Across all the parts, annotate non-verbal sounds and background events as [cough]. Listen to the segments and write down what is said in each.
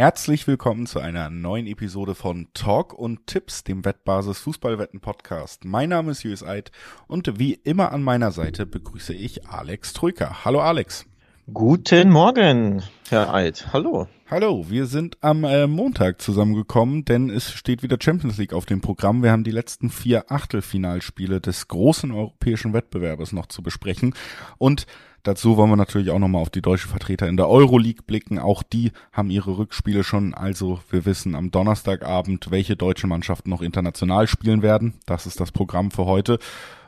Herzlich willkommen zu einer neuen Episode von Talk und Tipps, dem Wettbasis Fußballwetten Podcast. Mein Name ist Julius Eid und wie immer an meiner Seite begrüße ich Alex Troika. Hallo Alex. Guten Morgen, Herr Eid. Hallo. Hallo, wir sind am äh, Montag zusammengekommen, denn es steht wieder Champions League auf dem Programm. Wir haben die letzten vier Achtelfinalspiele des großen europäischen Wettbewerbes noch zu besprechen und Dazu wollen wir natürlich auch nochmal auf die deutschen Vertreter in der Euroleague blicken. Auch die haben ihre Rückspiele schon. Also wir wissen am Donnerstagabend, welche deutschen Mannschaften noch international spielen werden. Das ist das Programm für heute.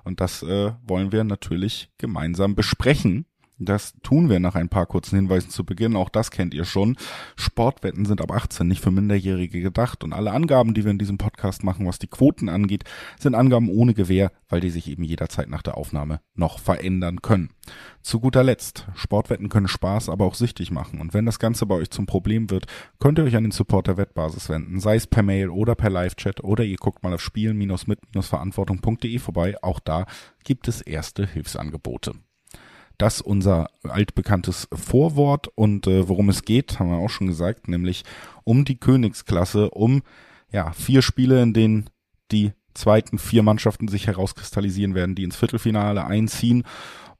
Und das äh, wollen wir natürlich gemeinsam besprechen. Das tun wir nach ein paar kurzen Hinweisen zu Beginn. Auch das kennt ihr schon. Sportwetten sind ab 18 nicht für Minderjährige gedacht. Und alle Angaben, die wir in diesem Podcast machen, was die Quoten angeht, sind Angaben ohne Gewähr, weil die sich eben jederzeit nach der Aufnahme noch verändern können. Zu guter Letzt, Sportwetten können Spaß, aber auch süchtig machen. Und wenn das Ganze bei euch zum Problem wird, könnt ihr euch an den Support der Wettbasis wenden, sei es per Mail oder per Live-Chat oder ihr guckt mal auf spielen-mit-verantwortung.de vorbei. Auch da gibt es erste Hilfsangebote. Das unser altbekanntes Vorwort und äh, worum es geht, haben wir auch schon gesagt, nämlich um die Königsklasse, um ja vier Spiele, in denen die zweiten vier Mannschaften sich herauskristallisieren werden, die ins Viertelfinale einziehen.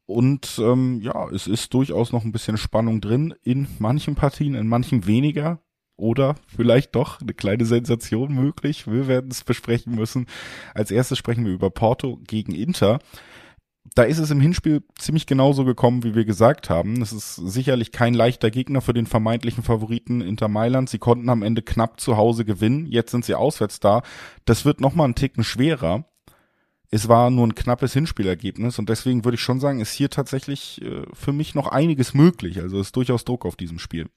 Und ähm, ja, es ist durchaus noch ein bisschen Spannung drin in manchen Partien, in manchen weniger. Oder vielleicht doch eine kleine Sensation möglich. Wir werden es besprechen müssen. Als erstes sprechen wir über Porto gegen Inter da ist es im Hinspiel ziemlich genauso gekommen, wie wir gesagt haben. Es ist sicherlich kein leichter Gegner für den vermeintlichen Favoriten Inter Mailand. Sie konnten am Ende knapp zu Hause gewinnen. Jetzt sind sie auswärts da. Das wird nochmal einen Ticken schwerer. Es war nur ein knappes Hinspielergebnis und deswegen würde ich schon sagen, ist hier tatsächlich äh, für mich noch einiges möglich. Also ist durchaus Druck auf diesem Spiel.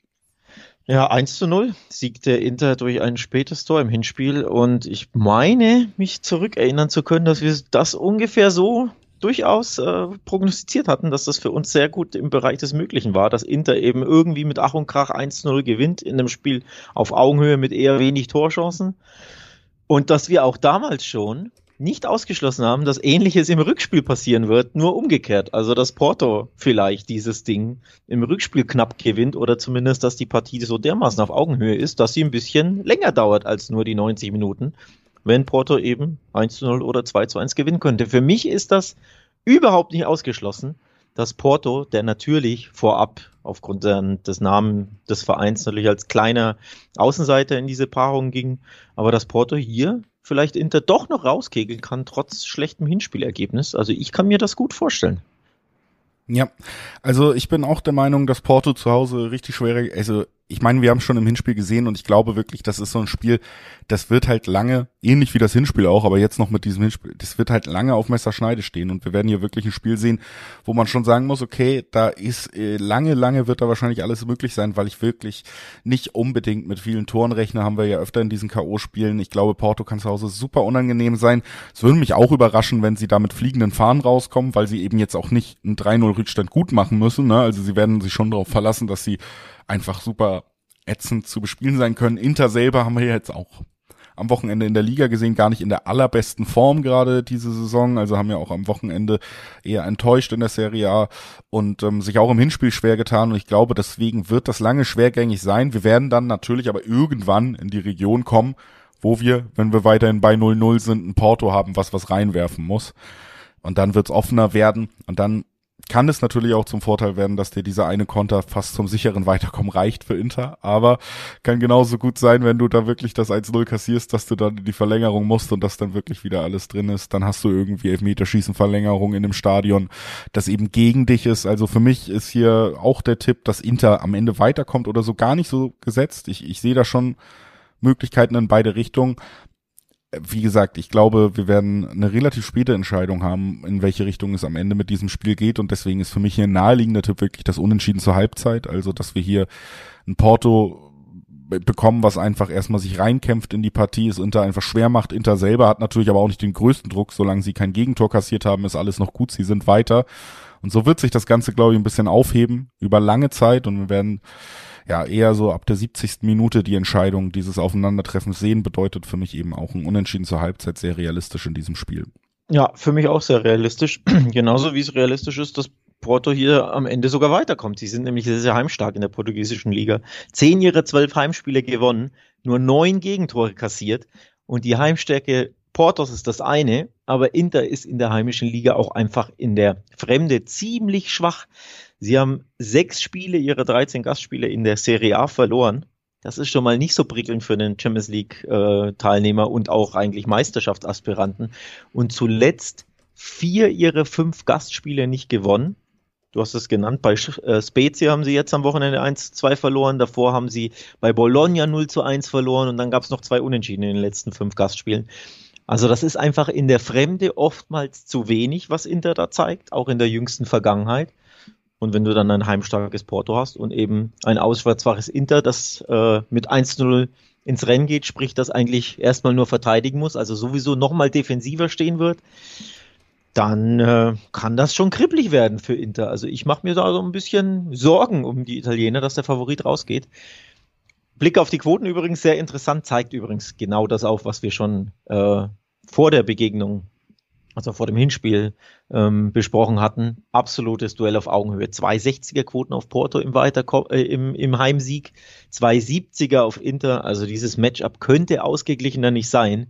Ja, 1 zu 0 siegte Inter durch ein spätes Tor im Hinspiel und ich meine, mich zurückerinnern zu können, dass wir das ungefähr so durchaus äh, prognostiziert hatten, dass das für uns sehr gut im Bereich des Möglichen war, dass Inter eben irgendwie mit Ach und Krach 1-0 gewinnt in einem Spiel auf Augenhöhe mit eher wenig Torchancen. Und dass wir auch damals schon nicht ausgeschlossen haben, dass ähnliches im Rückspiel passieren wird, nur umgekehrt. Also dass Porto vielleicht dieses Ding im Rückspiel knapp gewinnt oder zumindest, dass die Partie so dermaßen auf Augenhöhe ist, dass sie ein bisschen länger dauert als nur die 90 Minuten wenn Porto eben 1 zu 0 oder 2 zu 1 gewinnen könnte. Für mich ist das überhaupt nicht ausgeschlossen, dass Porto, der natürlich vorab aufgrund des Namen des Vereins natürlich als kleiner Außenseiter in diese Paarung ging, aber dass Porto hier vielleicht Inter doch noch rauskegeln kann, trotz schlechtem Hinspielergebnis. Also ich kann mir das gut vorstellen. Ja, also ich bin auch der Meinung, dass Porto zu Hause richtig schwere, also ich meine, wir haben schon im Hinspiel gesehen und ich glaube wirklich, das ist so ein Spiel, das wird halt lange, ähnlich wie das Hinspiel auch, aber jetzt noch mit diesem Hinspiel, das wird halt lange auf Messerschneide stehen und wir werden hier wirklich ein Spiel sehen, wo man schon sagen muss, okay, da ist äh, lange, lange wird da wahrscheinlich alles möglich sein, weil ich wirklich nicht unbedingt mit vielen Toren rechne, haben wir ja öfter in diesen K.O.-Spielen. Ich glaube, Porto kann zu Hause super unangenehm sein. Es würde mich auch überraschen, wenn sie da mit fliegenden Fahnen rauskommen, weil sie eben jetzt auch nicht einen 3-0-Rückstand gut machen müssen. Ne? Also sie werden sich schon darauf verlassen, dass sie einfach super ätzend zu bespielen sein können. Inter selber haben wir jetzt auch am Wochenende in der Liga gesehen, gar nicht in der allerbesten Form gerade diese Saison. Also haben ja auch am Wochenende eher enttäuscht in der Serie A und ähm, sich auch im Hinspiel schwer getan. Und ich glaube, deswegen wird das lange schwergängig sein. Wir werden dann natürlich aber irgendwann in die Region kommen, wo wir, wenn wir weiterhin bei 0-0 sind, ein Porto haben, was was reinwerfen muss. Und dann wird's offener werden und dann kann es natürlich auch zum Vorteil werden, dass dir dieser eine Konter fast zum sicheren Weiterkommen reicht für Inter, aber kann genauso gut sein, wenn du da wirklich das 1-0 kassierst, dass du dann in die Verlängerung musst und dass dann wirklich wieder alles drin ist, dann hast du irgendwie Elfmeterschießen Verlängerung in dem Stadion, das eben gegen dich ist. Also für mich ist hier auch der Tipp, dass Inter am Ende weiterkommt oder so gar nicht so gesetzt. Ich, ich sehe da schon Möglichkeiten in beide Richtungen wie gesagt, ich glaube, wir werden eine relativ späte Entscheidung haben, in welche Richtung es am Ende mit diesem Spiel geht. Und deswegen ist für mich hier ein naheliegender Tipp wirklich das Unentschieden zur Halbzeit. Also, dass wir hier ein Porto bekommen, was einfach erstmal sich reinkämpft in die Partie, es Inter einfach schwer macht. Inter selber hat natürlich aber auch nicht den größten Druck, solange sie kein Gegentor kassiert haben, ist alles noch gut, sie sind weiter. Und so wird sich das Ganze, glaube ich, ein bisschen aufheben über lange Zeit und wir werden ja eher so ab der 70. Minute die Entscheidung dieses Aufeinandertreffens sehen, bedeutet für mich eben auch ein Unentschieden zur Halbzeit sehr realistisch in diesem Spiel. Ja, für mich auch sehr realistisch. [clears throat] Genauso wie es realistisch ist, dass Porto hier am Ende sogar weiterkommt. Sie sind nämlich sehr, sehr heimstark in der portugiesischen Liga. Zehn ihrer zwölf Heimspiele gewonnen, nur neun Gegentore kassiert und die Heimstärke Portos ist das eine, aber Inter ist in der heimischen Liga auch einfach in der Fremde ziemlich schwach. Sie haben sechs Spiele ihrer 13 Gastspiele in der Serie A verloren. Das ist schon mal nicht so prickelnd für einen Champions League äh, und auch eigentlich Meisterschaftsaspiranten. Und zuletzt vier ihrer fünf Gastspiele nicht gewonnen. Du hast es genannt, bei äh, Spezia haben sie jetzt am Wochenende 1-2 verloren, davor haben sie bei Bologna 0 zu 1 verloren und dann gab es noch zwei Unentschieden in den letzten fünf Gastspielen. Also das ist einfach in der Fremde oftmals zu wenig, was Inter da zeigt, auch in der jüngsten Vergangenheit. Und wenn du dann ein heimstarkes Porto hast und eben ein auswärtsfaches Inter, das äh, mit 1-0 ins Rennen geht, sprich das eigentlich erstmal nur verteidigen muss, also sowieso nochmal defensiver stehen wird, dann äh, kann das schon kribbelig werden für Inter. Also ich mache mir da so ein bisschen Sorgen um die Italiener, dass der Favorit rausgeht. Blick auf die Quoten übrigens sehr interessant, zeigt übrigens genau das auf, was wir schon äh, vor der Begegnung, also vor dem Hinspiel ähm, besprochen hatten. Absolutes Duell auf Augenhöhe. 260er Quoten auf Porto im, Weiterko äh, im, im Heimsieg, 270er auf Inter. Also dieses Matchup könnte ausgeglichener nicht sein.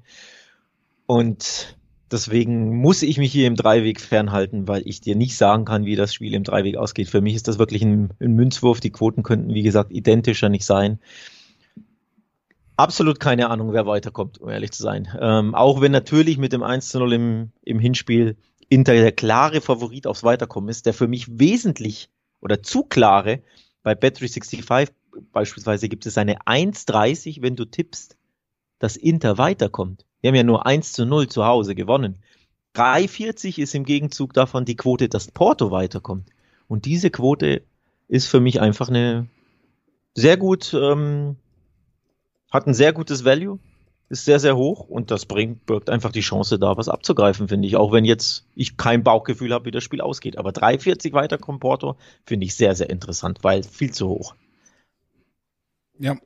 Und deswegen muss ich mich hier im Dreiweg fernhalten, weil ich dir nicht sagen kann, wie das Spiel im Dreiweg ausgeht. Für mich ist das wirklich ein, ein Münzwurf. Die Quoten könnten, wie gesagt, identischer nicht sein absolut keine Ahnung, wer weiterkommt, um ehrlich zu sein. Ähm, auch wenn natürlich mit dem 1 zu 0 im, im Hinspiel Inter der klare Favorit aufs Weiterkommen ist, der für mich wesentlich oder zu klare, bei Bet365 beispielsweise gibt es eine 1,30, wenn du tippst, dass Inter weiterkommt. Wir haben ja nur 1 zu 0 zu Hause gewonnen. 3,40 ist im Gegenzug davon die Quote, dass Porto weiterkommt. Und diese Quote ist für mich einfach eine sehr gut ähm, hat ein sehr gutes Value, ist sehr, sehr hoch und das bringt, birgt einfach die Chance da, was abzugreifen, finde ich. Auch wenn jetzt ich kein Bauchgefühl habe, wie das Spiel ausgeht. Aber 3,40 weiter kommt finde ich sehr, sehr interessant, weil viel zu hoch. Ja,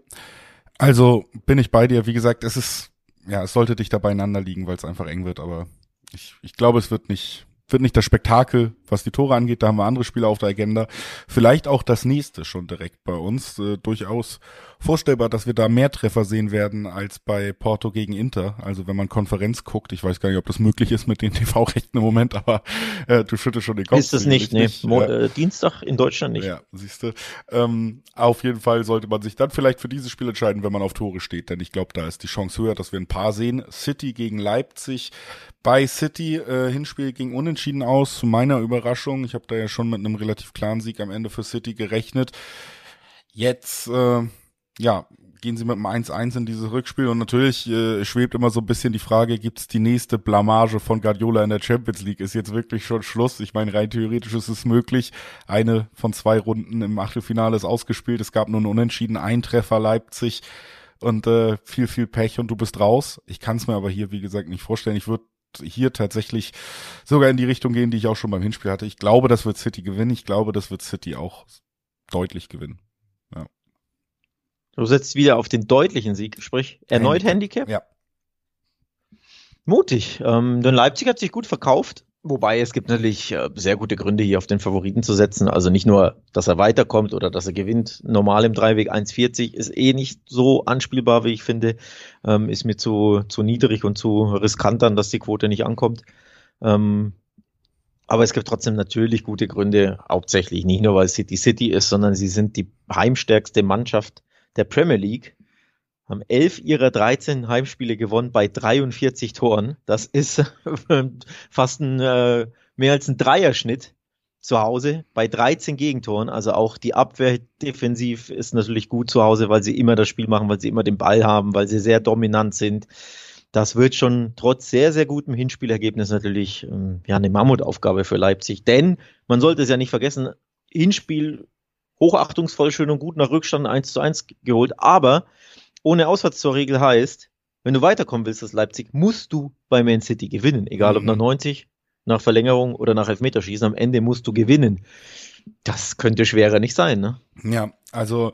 also bin ich bei dir. Wie gesagt, es ist, ja, es sollte dich da beieinander liegen, weil es einfach eng wird, aber ich, ich glaube, es wird nicht, wird nicht das Spektakel, was die Tore angeht, da haben wir andere Spiele auf der Agenda. Vielleicht auch das nächste schon direkt bei uns. Äh, durchaus vorstellbar, dass wir da mehr Treffer sehen werden als bei Porto gegen Inter. Also wenn man Konferenz guckt, ich weiß gar nicht, ob das möglich ist mit den [laughs] TV-Rechten im Moment, aber äh, du schüttest schon den Kopf. Ist es nicht, nee. Mo äh, Dienstag in Deutschland nicht. Ja, siehst du. Ähm, auf jeden Fall sollte man sich dann vielleicht für dieses Spiel entscheiden, wenn man auf Tore steht, denn ich glaube, da ist die Chance höher, dass wir ein paar sehen. City gegen Leipzig. Bei City äh, Hinspiel ging unentschieden aus, zu meiner Überraschung. Ich habe da ja schon mit einem relativ klaren Sieg am Ende für City gerechnet. Jetzt äh, ja, gehen sie mit einem 1-1 in dieses Rückspiel und natürlich äh, schwebt immer so ein bisschen die Frage, gibt es die nächste Blamage von Guardiola in der Champions League? Ist jetzt wirklich schon Schluss? Ich meine, rein theoretisch ist es möglich. Eine von zwei Runden im Achtelfinale ist ausgespielt. Es gab nur einen Unentschieden, ein Treffer Leipzig und äh, viel, viel Pech und du bist raus. Ich kann es mir aber hier, wie gesagt, nicht vorstellen. Ich würde hier tatsächlich sogar in die Richtung gehen, die ich auch schon beim Hinspiel hatte. Ich glaube, das wird City gewinnen. Ich glaube, das wird City auch deutlich gewinnen. Du setzt wieder auf den deutlichen Sieg, sprich erneut Handicap. Handicap? Ja. Mutig. Ähm, denn Leipzig hat sich gut verkauft. Wobei es gibt natürlich äh, sehr gute Gründe, hier auf den Favoriten zu setzen. Also nicht nur, dass er weiterkommt oder dass er gewinnt. Normal im Dreiweg 1,40 ist eh nicht so anspielbar, wie ich finde. Ähm, ist mir zu, zu niedrig und zu riskant dann, dass die Quote nicht ankommt. Ähm, aber es gibt trotzdem natürlich gute Gründe, hauptsächlich nicht nur, weil es City City ist, sondern sie sind die heimstärkste Mannschaft der Premier League, haben elf ihrer 13 Heimspiele gewonnen bei 43 Toren. Das ist [laughs] fast ein, äh, mehr als ein Dreierschnitt zu Hause bei 13 Gegentoren. Also auch die Abwehr defensiv ist natürlich gut zu Hause, weil sie immer das Spiel machen, weil sie immer den Ball haben, weil sie sehr dominant sind. Das wird schon trotz sehr, sehr gutem Hinspielergebnis natürlich ähm, ja, eine Mammutaufgabe für Leipzig. Denn man sollte es ja nicht vergessen, Hinspiel hochachtungsvoll, schön und gut nach Rückstand 1 zu 1 geholt. Aber ohne Auswärtstorregel heißt, wenn du weiterkommen willst als Leipzig, musst du bei Man City gewinnen. Egal ob mhm. nach 90, nach Verlängerung oder nach Elfmeterschießen. Am Ende musst du gewinnen. Das könnte schwerer nicht sein, ne? Ja, also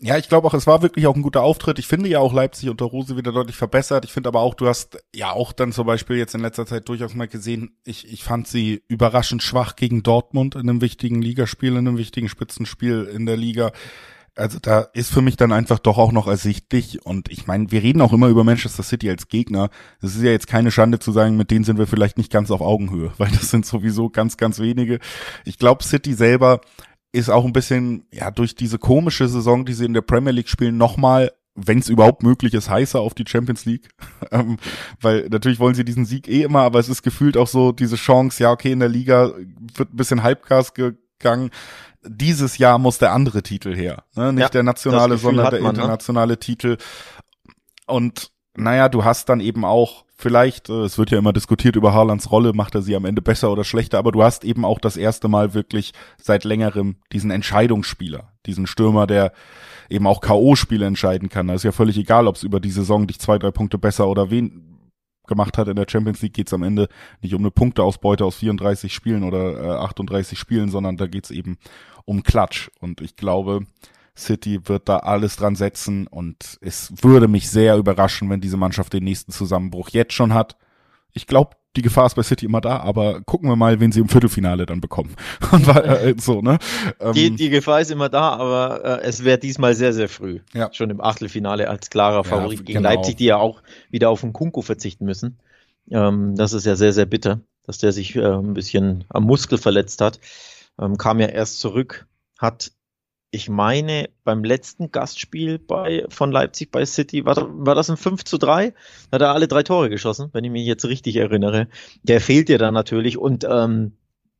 Ja, ich glaube auch, es war wirklich auch ein guter Auftritt. Ich finde ja auch Leipzig unter Rose wieder deutlich verbessert. Ich finde aber auch, du hast ja auch dann zum Beispiel jetzt in letzter Zeit durchaus mal gesehen, ich, ich fand sie überraschend schwach gegen Dortmund in einem wichtigen Ligaspiel, in einem wichtigen Spitzenspiel in der Liga. Also da ist für mich dann einfach doch auch noch ersichtlich und ich meine, wir reden auch immer über Manchester City als Gegner. Das ist ja jetzt keine Schande zu sagen, mit denen sind wir vielleicht nicht ganz auf Augenhöhe, [laughs] weil das sind sowieso ganz, ganz wenige. Ich glaube, City selber ist auch ein bisschen, ja, durch diese komische Saison, die sie in der Premier League spielen, nochmal, wenn es überhaupt möglich ist, heißer auf die Champions League. [laughs] Ähm, weil natürlich wollen sie diesen Sieg eh immer, aber es ist gefühlt auch so diese Chance, ja, okay, in der Liga wird ein bisschen Halbgas gegangen. Dieses Jahr muss der andere Titel her. Ne? Nicht ja, der nationale, sondern der man, ne? internationale ne? Titel. Und naja, du hast dann eben auch vielleicht, äh, es wird ja immer diskutiert über Haalands Rolle, macht er sie am Ende besser oder schlechter, aber du hast eben auch das erste Mal wirklich seit längerem diesen Entscheidungsspieler, diesen Stürmer, der eben auch K.O.-Spiele entscheiden kann. Da ist ja völlig egal, ob es über die Saison dich zwei, drei Punkte besser oder wen gemacht hat in der Champions League, geht es am Ende nicht um eine Punkteausbeute aus 34 Spielen oder äh, 38 Spielen, sondern da geht es eben um Klatsch. Und ich glaube, City wird da alles dran setzen und es würde mich sehr überraschen, wenn diese Mannschaft den nächsten Zusammenbruch jetzt schon hat. Ich glaube, die Gefahr ist bei City immer da, aber gucken wir mal, wen sie im Viertelfinale dann bekommen. [laughs] Und äh, so, ne? Ähm, die, die Gefahr ist immer da, aber äh, es wäre diesmal sehr, sehr früh. Ja. Schon im Achtelfinale als klarer Favorit ja, gegen genau. Leipzig, die ja auch wieder auf den Kunku verzichten müssen. Ähm, das ist ja sehr, sehr bitter, dass der sich äh, ein bisschen am Muskel verletzt hat. Ähm, kam ja erst zurück, hat ich meine, beim letzten Gastspiel bei, von Leipzig bei City, war, war das ein 5 zu 3? Da hat er alle drei Tore geschossen, wenn ich mich jetzt richtig erinnere. Der fehlt dir dann natürlich und ähm,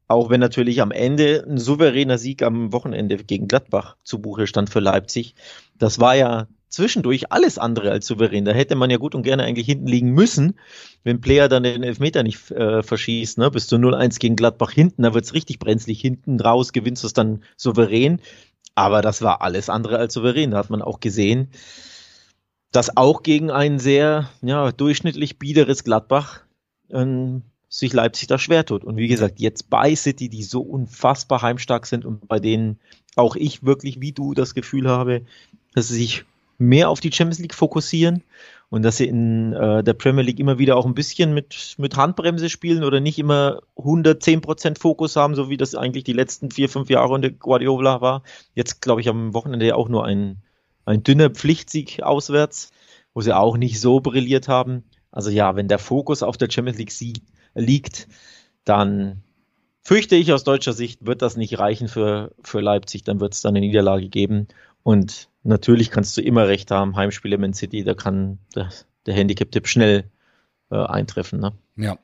auch wenn natürlich am Ende ein souveräner Sieg am Wochenende gegen Gladbach zu Buche stand für Leipzig, das war ja zwischendurch alles andere als souverän. Da hätte man ja gut und gerne eigentlich hinten liegen müssen, wenn Player dann den Elfmeter nicht äh, verschießt. Ne? Bist du 0-1 gegen Gladbach hinten, da wird's richtig brenzlig. Hinten raus gewinnst du es dann souverän. Aber das war alles andere als souverän. Da hat man auch gesehen, dass auch gegen ein sehr ja, durchschnittlich biederes Gladbach ähm, sich Leipzig da schwer tut. Und wie gesagt, jetzt bei City, die so unfassbar heimstark sind und bei denen auch ich wirklich wie du das Gefühl habe, dass sie sich mehr auf die Champions League fokussieren und dass sie in äh, der Premier League immer wieder auch ein bisschen mit, mit Handbremse spielen oder nicht immer 110% Fokus haben, so wie das eigentlich die letzten vier, fünf Jahre unter Guardiola war. Jetzt, glaube ich, am Wochenende ja auch nur ein, ein dünner Pflichtsieg auswärts, wo sie auch nicht so brilliert haben. Also ja, wenn der Fokus auf der Champions League liegt, dann fürchte ich aus deutscher Sicht, wird das nicht reichen für, für Leipzig, dann wird es dann eine Niederlage geben. Und natürlich kannst du immer recht haben, Heimspiele Man City, da kann der, der Handicap-Tipp schnell äh, eintreffen. Ne? Ja,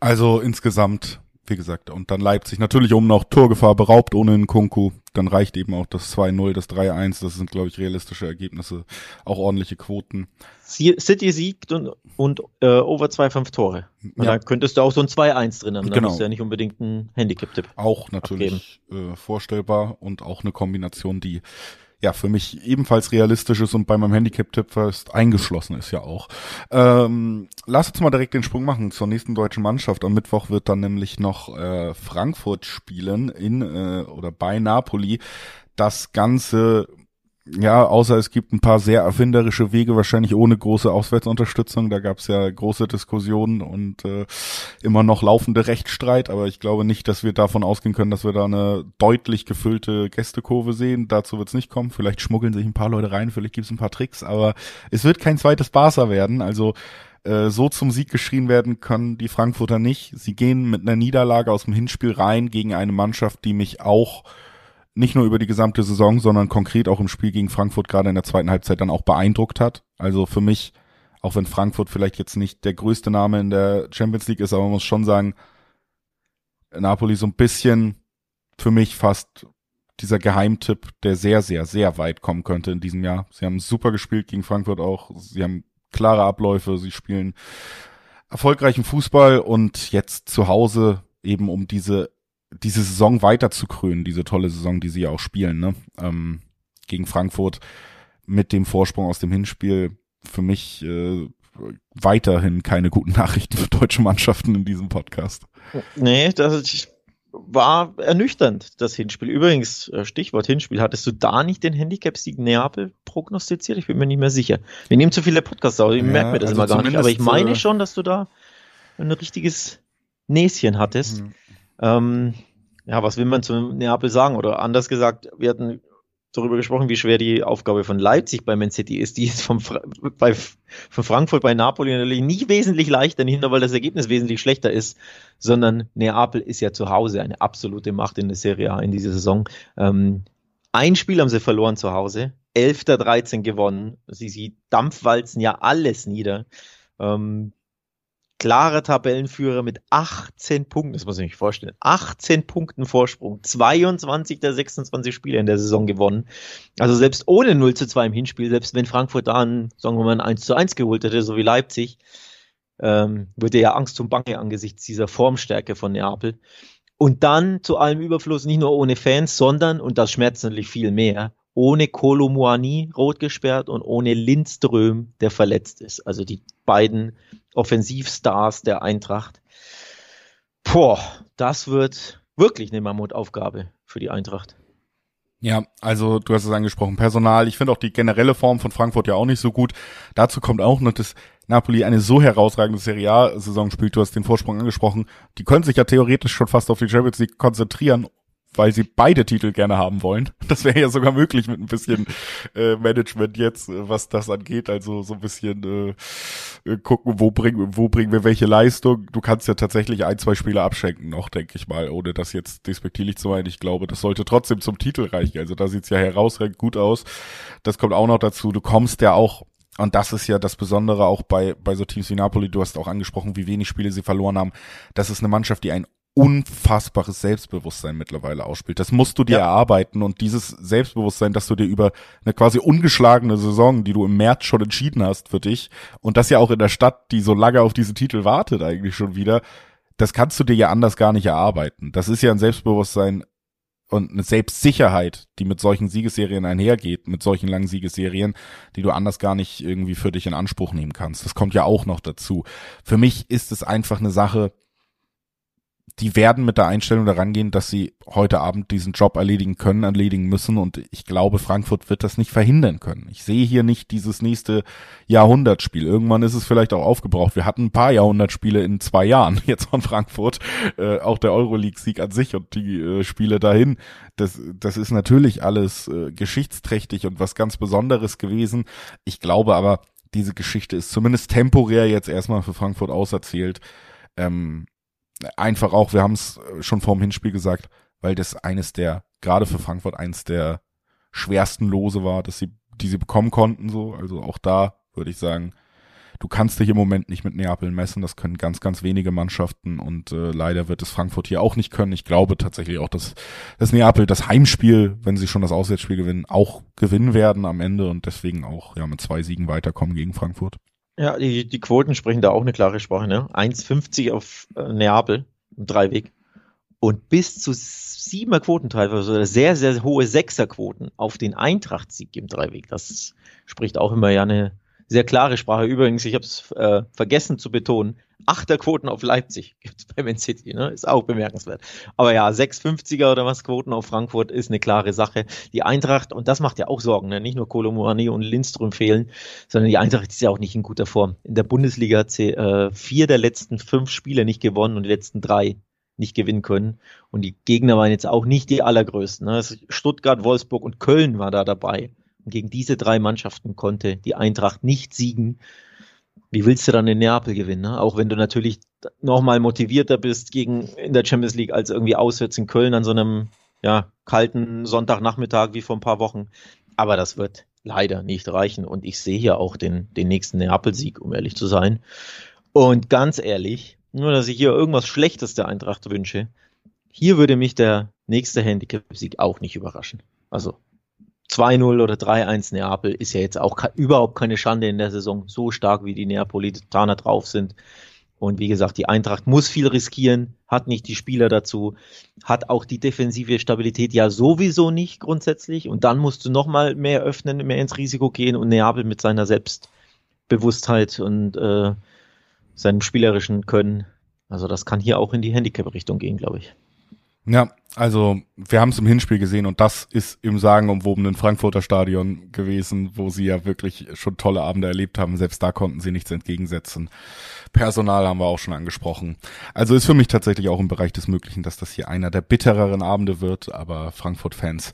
also insgesamt, wie gesagt, und dann Leipzig natürlich um noch Torgefahr beraubt ohne einen Kunku. Dann reicht eben auch das 2-0, das 3-1. Das sind, glaube ich, realistische Ergebnisse, auch ordentliche Quoten. City siegt und, und äh, over 2-5 Tore. Ja. Da könntest du auch so ein 2-1 drin haben. Genau. musst du ja nicht unbedingt ein Handicap-Tipp. Auch natürlich äh, vorstellbar und auch eine Kombination, die ja für mich ebenfalls realistisch ist und bei meinem Handicap-Tipp fast eingeschlossen ist ja auch. Ähm, lass uns mal direkt den Sprung machen zur nächsten deutschen Mannschaft. Am Mittwoch wird dann nämlich noch äh, Frankfurt spielen in äh, oder bei Napoli. Das Ganze ja, außer es gibt ein paar sehr erfinderische Wege, wahrscheinlich ohne große Auswärtsunterstützung. Da gab es ja große Diskussionen und äh, immer noch laufende Rechtsstreit, aber ich glaube nicht, dass wir davon ausgehen können, dass wir da eine deutlich gefüllte Gästekurve sehen. Dazu wird es nicht kommen. Vielleicht schmuggeln sich ein paar Leute rein, vielleicht gibt es ein paar Tricks, aber es wird kein zweites Barca werden. Also äh, so zum Sieg geschrien werden können die Frankfurter nicht. Sie gehen mit einer Niederlage aus dem Hinspiel rein gegen eine Mannschaft, die mich auch nicht nur über die gesamte Saison, sondern konkret auch im Spiel gegen Frankfurt gerade in der zweiten Halbzeit dann auch beeindruckt hat. Also für mich, auch wenn Frankfurt vielleicht jetzt nicht der größte Name in der Champions League ist, aber man muss schon sagen, Napoli so ein bisschen für mich fast dieser Geheimtipp, der sehr, sehr, sehr weit kommen könnte in diesem Jahr. Sie haben super gespielt gegen Frankfurt auch. Sie haben klare Abläufe. Sie spielen erfolgreichen Fußball und jetzt zu Hause eben um diese diese Saison weiter zu krönen, diese tolle Saison, die sie ja auch spielen, ne? Ähm, gegen Frankfurt mit dem Vorsprung aus dem Hinspiel für mich äh, weiterhin keine guten [laughs] Nachrichten für deutsche Mannschaften in diesem Podcast. Nee, das war ernüchternd, das Hinspiel. Übrigens, äh, Stichwort Hinspiel, hattest du da nicht den Handicap-Sieg Neapel prognostiziert? Ich bin mir nicht mehr sicher. Wir nehmen zu viele Podcasts auf, ich ja, merke mir das also immer gar nicht, aber ich meine äh, schon, dass du da ein richtiges Näschen hattest. Mhm. Ähm, ja, was will man zu Neapel sagen? Oder anders gesagt, wir hatten darüber gesprochen, wie schwer die Aufgabe von Leipzig bei Man City ist. Die ist vom Fra bei, von Frankfurt bei Napoli natürlich nicht wesentlich leichter, nicht nur weil das Ergebnis wesentlich schlechter ist, sondern Neapel ist ja zu Hause eine absolute Macht in der Serie A in dieser Saison. Ähm, ein Spiel haben sie verloren zu Hause, 11. 13 gewonnen. Sie, sie dampfwalzen ja alles nieder. Ähm, klarer Tabellenführer mit 18 Punkten, das muss ich mir vorstellen, 18 Punkten Vorsprung, 22 der 26 Spiele in der Saison gewonnen. Also selbst ohne 0 zu 2 im Hinspiel, selbst wenn Frankfurt da ein, sagen wir mal, ein 1 zu 1 geholt hätte, so wie Leipzig, ähm, würde ja Angst und Bange angesichts dieser Formstärke von Neapel. Und dann zu allem Überfluss nicht nur ohne Fans, sondern, und das schmerzt natürlich viel mehr, ohne Kolomuani rot gesperrt und ohne Lindström, der verletzt ist. Also die beiden Offensivstars der Eintracht. Boah, das wird wirklich eine Mammutaufgabe für die Eintracht. Ja, also du hast es angesprochen, Personal. Ich finde auch die generelle Form von Frankfurt ja auch nicht so gut. Dazu kommt auch noch, dass Napoli eine so herausragende Serie A-Saison spielt. Du hast den Vorsprung angesprochen. Die können sich ja theoretisch schon fast auf die Champions League konzentrieren weil sie beide Titel gerne haben wollen. [laughs] Das wäre ja sogar möglich mit ein bisschen äh, Management jetzt, äh, was das angeht. Also so ein bisschen äh, äh, gucken, wo bringen, wo bringen wir welche Leistung. Du kannst ja tatsächlich ein, zwei Spiele abschenken noch, denke ich mal, ohne das jetzt despektierlich zu meinen. Ich glaube, das sollte trotzdem zum Titel reichen. Also da sieht's ja herausragend gut aus. Das kommt auch noch dazu. Du kommst ja auch und das ist ja das Besondere auch bei, bei so Teams wie Napoli. Du hast auch angesprochen, wie wenig Spiele sie verloren haben. Das ist eine Mannschaft, die ein unfassbares Selbstbewusstsein mittlerweile ausspielt. Das musst du dir ja. erarbeiten und dieses Selbstbewusstsein, dass du dir über eine quasi ungeschlagene Saison, die du im März schon entschieden hast für dich und das ja auch in der Stadt, die so lange auf diesen Titel wartet eigentlich schon wieder, das kannst du dir ja anders gar nicht erarbeiten. Das ist ja ein Selbstbewusstsein und eine Selbstsicherheit, die mit solchen Siegesserien einhergeht, mit solchen langen Siegesserien, die du anders gar nicht irgendwie für dich in Anspruch nehmen kannst. Das kommt ja auch noch dazu. Für mich ist es einfach eine Sache, die werden mit der Einstellung daran gehen, dass sie heute Abend diesen Job erledigen können, erledigen müssen. Und ich glaube, Frankfurt wird das nicht verhindern können. Ich sehe hier nicht dieses nächste Jahrhundertspiel. Irgendwann ist es vielleicht auch aufgebraucht. Wir hatten ein paar Jahrhundertspiele in zwei Jahren [laughs] jetzt von Frankfurt. Äh, auch der Euroleague-Sieg an sich und die äh, Spiele dahin. Das, das ist natürlich alles äh, geschichtsträchtig und was ganz Besonderes gewesen. Ich glaube aber, diese Geschichte ist zumindest temporär jetzt erstmal für Frankfurt auserzählt. Ähm, einfach auch, wir haben es schon vorm Hinspiel gesagt, weil das eines der, gerade für Frankfurt eines der schwersten Lose war, dass sie, die sie bekommen konnten, so. Also auch da würde ich sagen, du kannst dich im Moment nicht mit Neapel messen. Das können ganz, ganz wenige Mannschaften und äh, leider wird es Frankfurt hier auch nicht können. Ich glaube tatsächlich auch, dass, dass Neapel das Heimspiel, wenn sie schon das Auswärtsspiel gewinnen, auch gewinnen werden am Ende und deswegen auch ja mit zwei Siegen weiterkommen gegen Frankfurt. Ja, die, die Quoten sprechen da auch eine klare Sprache. Ne? 1,50 auf äh, Neapel im Dreiweg und bis zu siebener Quoten teilweise oder sehr, sehr hohe Sechserquoten auf den Eintracht-Sieg im Dreiweg. Das spricht auch immer ja eine sehr klare Sprache. Übrigens, ich habe es äh, vergessen zu betonen, Achterquoten auf Leipzig [laughs] gibt's bei Man City, ne? Ist auch bemerkenswert. Aber ja, 650er oder was Quoten auf Frankfurt ist eine klare Sache. Die Eintracht, und das macht ja auch Sorgen, ne? Nicht nur Kolomorani und Lindström fehlen, sondern die Eintracht ist ja auch nicht in guter Form. In der Bundesliga hat sie äh, vier der letzten fünf Spiele nicht gewonnen und die letzten drei nicht gewinnen können. Und die Gegner waren jetzt auch nicht die allergrößten. Ne? Stuttgart, Wolfsburg und Köln war da dabei. Gegen diese drei Mannschaften konnte die Eintracht nicht siegen. Wie willst du dann in Neapel gewinnen? Ne? Auch wenn du natürlich nochmal motivierter bist gegen in der Champions League als irgendwie auswärts in Köln an so einem ja, kalten Sonntagnachmittag wie vor ein paar Wochen. Aber das wird leider nicht reichen. Und ich sehe hier auch den, den nächsten Neapel-Sieg, um ehrlich zu sein. Und ganz ehrlich, nur dass ich hier irgendwas Schlechtes der Eintracht wünsche, hier würde mich der nächste Handicap-Sieg auch nicht überraschen. Also 2-0 oder 3-1 Neapel ist ja jetzt auch überhaupt keine Schande in der Saison, so stark wie die Neapolitaner drauf sind. Und wie gesagt, die Eintracht muss viel riskieren, hat nicht die Spieler dazu, hat auch die defensive Stabilität ja sowieso nicht grundsätzlich. Und dann musst du nochmal mehr öffnen, mehr ins Risiko gehen und Neapel mit seiner Selbstbewusstheit und äh, seinem spielerischen Können. Also das kann hier auch in die Handicap-Richtung gehen, glaube ich. Ja, also wir haben es im Hinspiel gesehen und das ist im sagenumwobenen Frankfurter Stadion gewesen, wo sie ja wirklich schon tolle Abende erlebt haben. Selbst da konnten sie nichts entgegensetzen. Personal haben wir auch schon angesprochen. Also ist für mich tatsächlich auch im Bereich des Möglichen, dass das hier einer der bittereren Abende wird, aber Frankfurt-Fans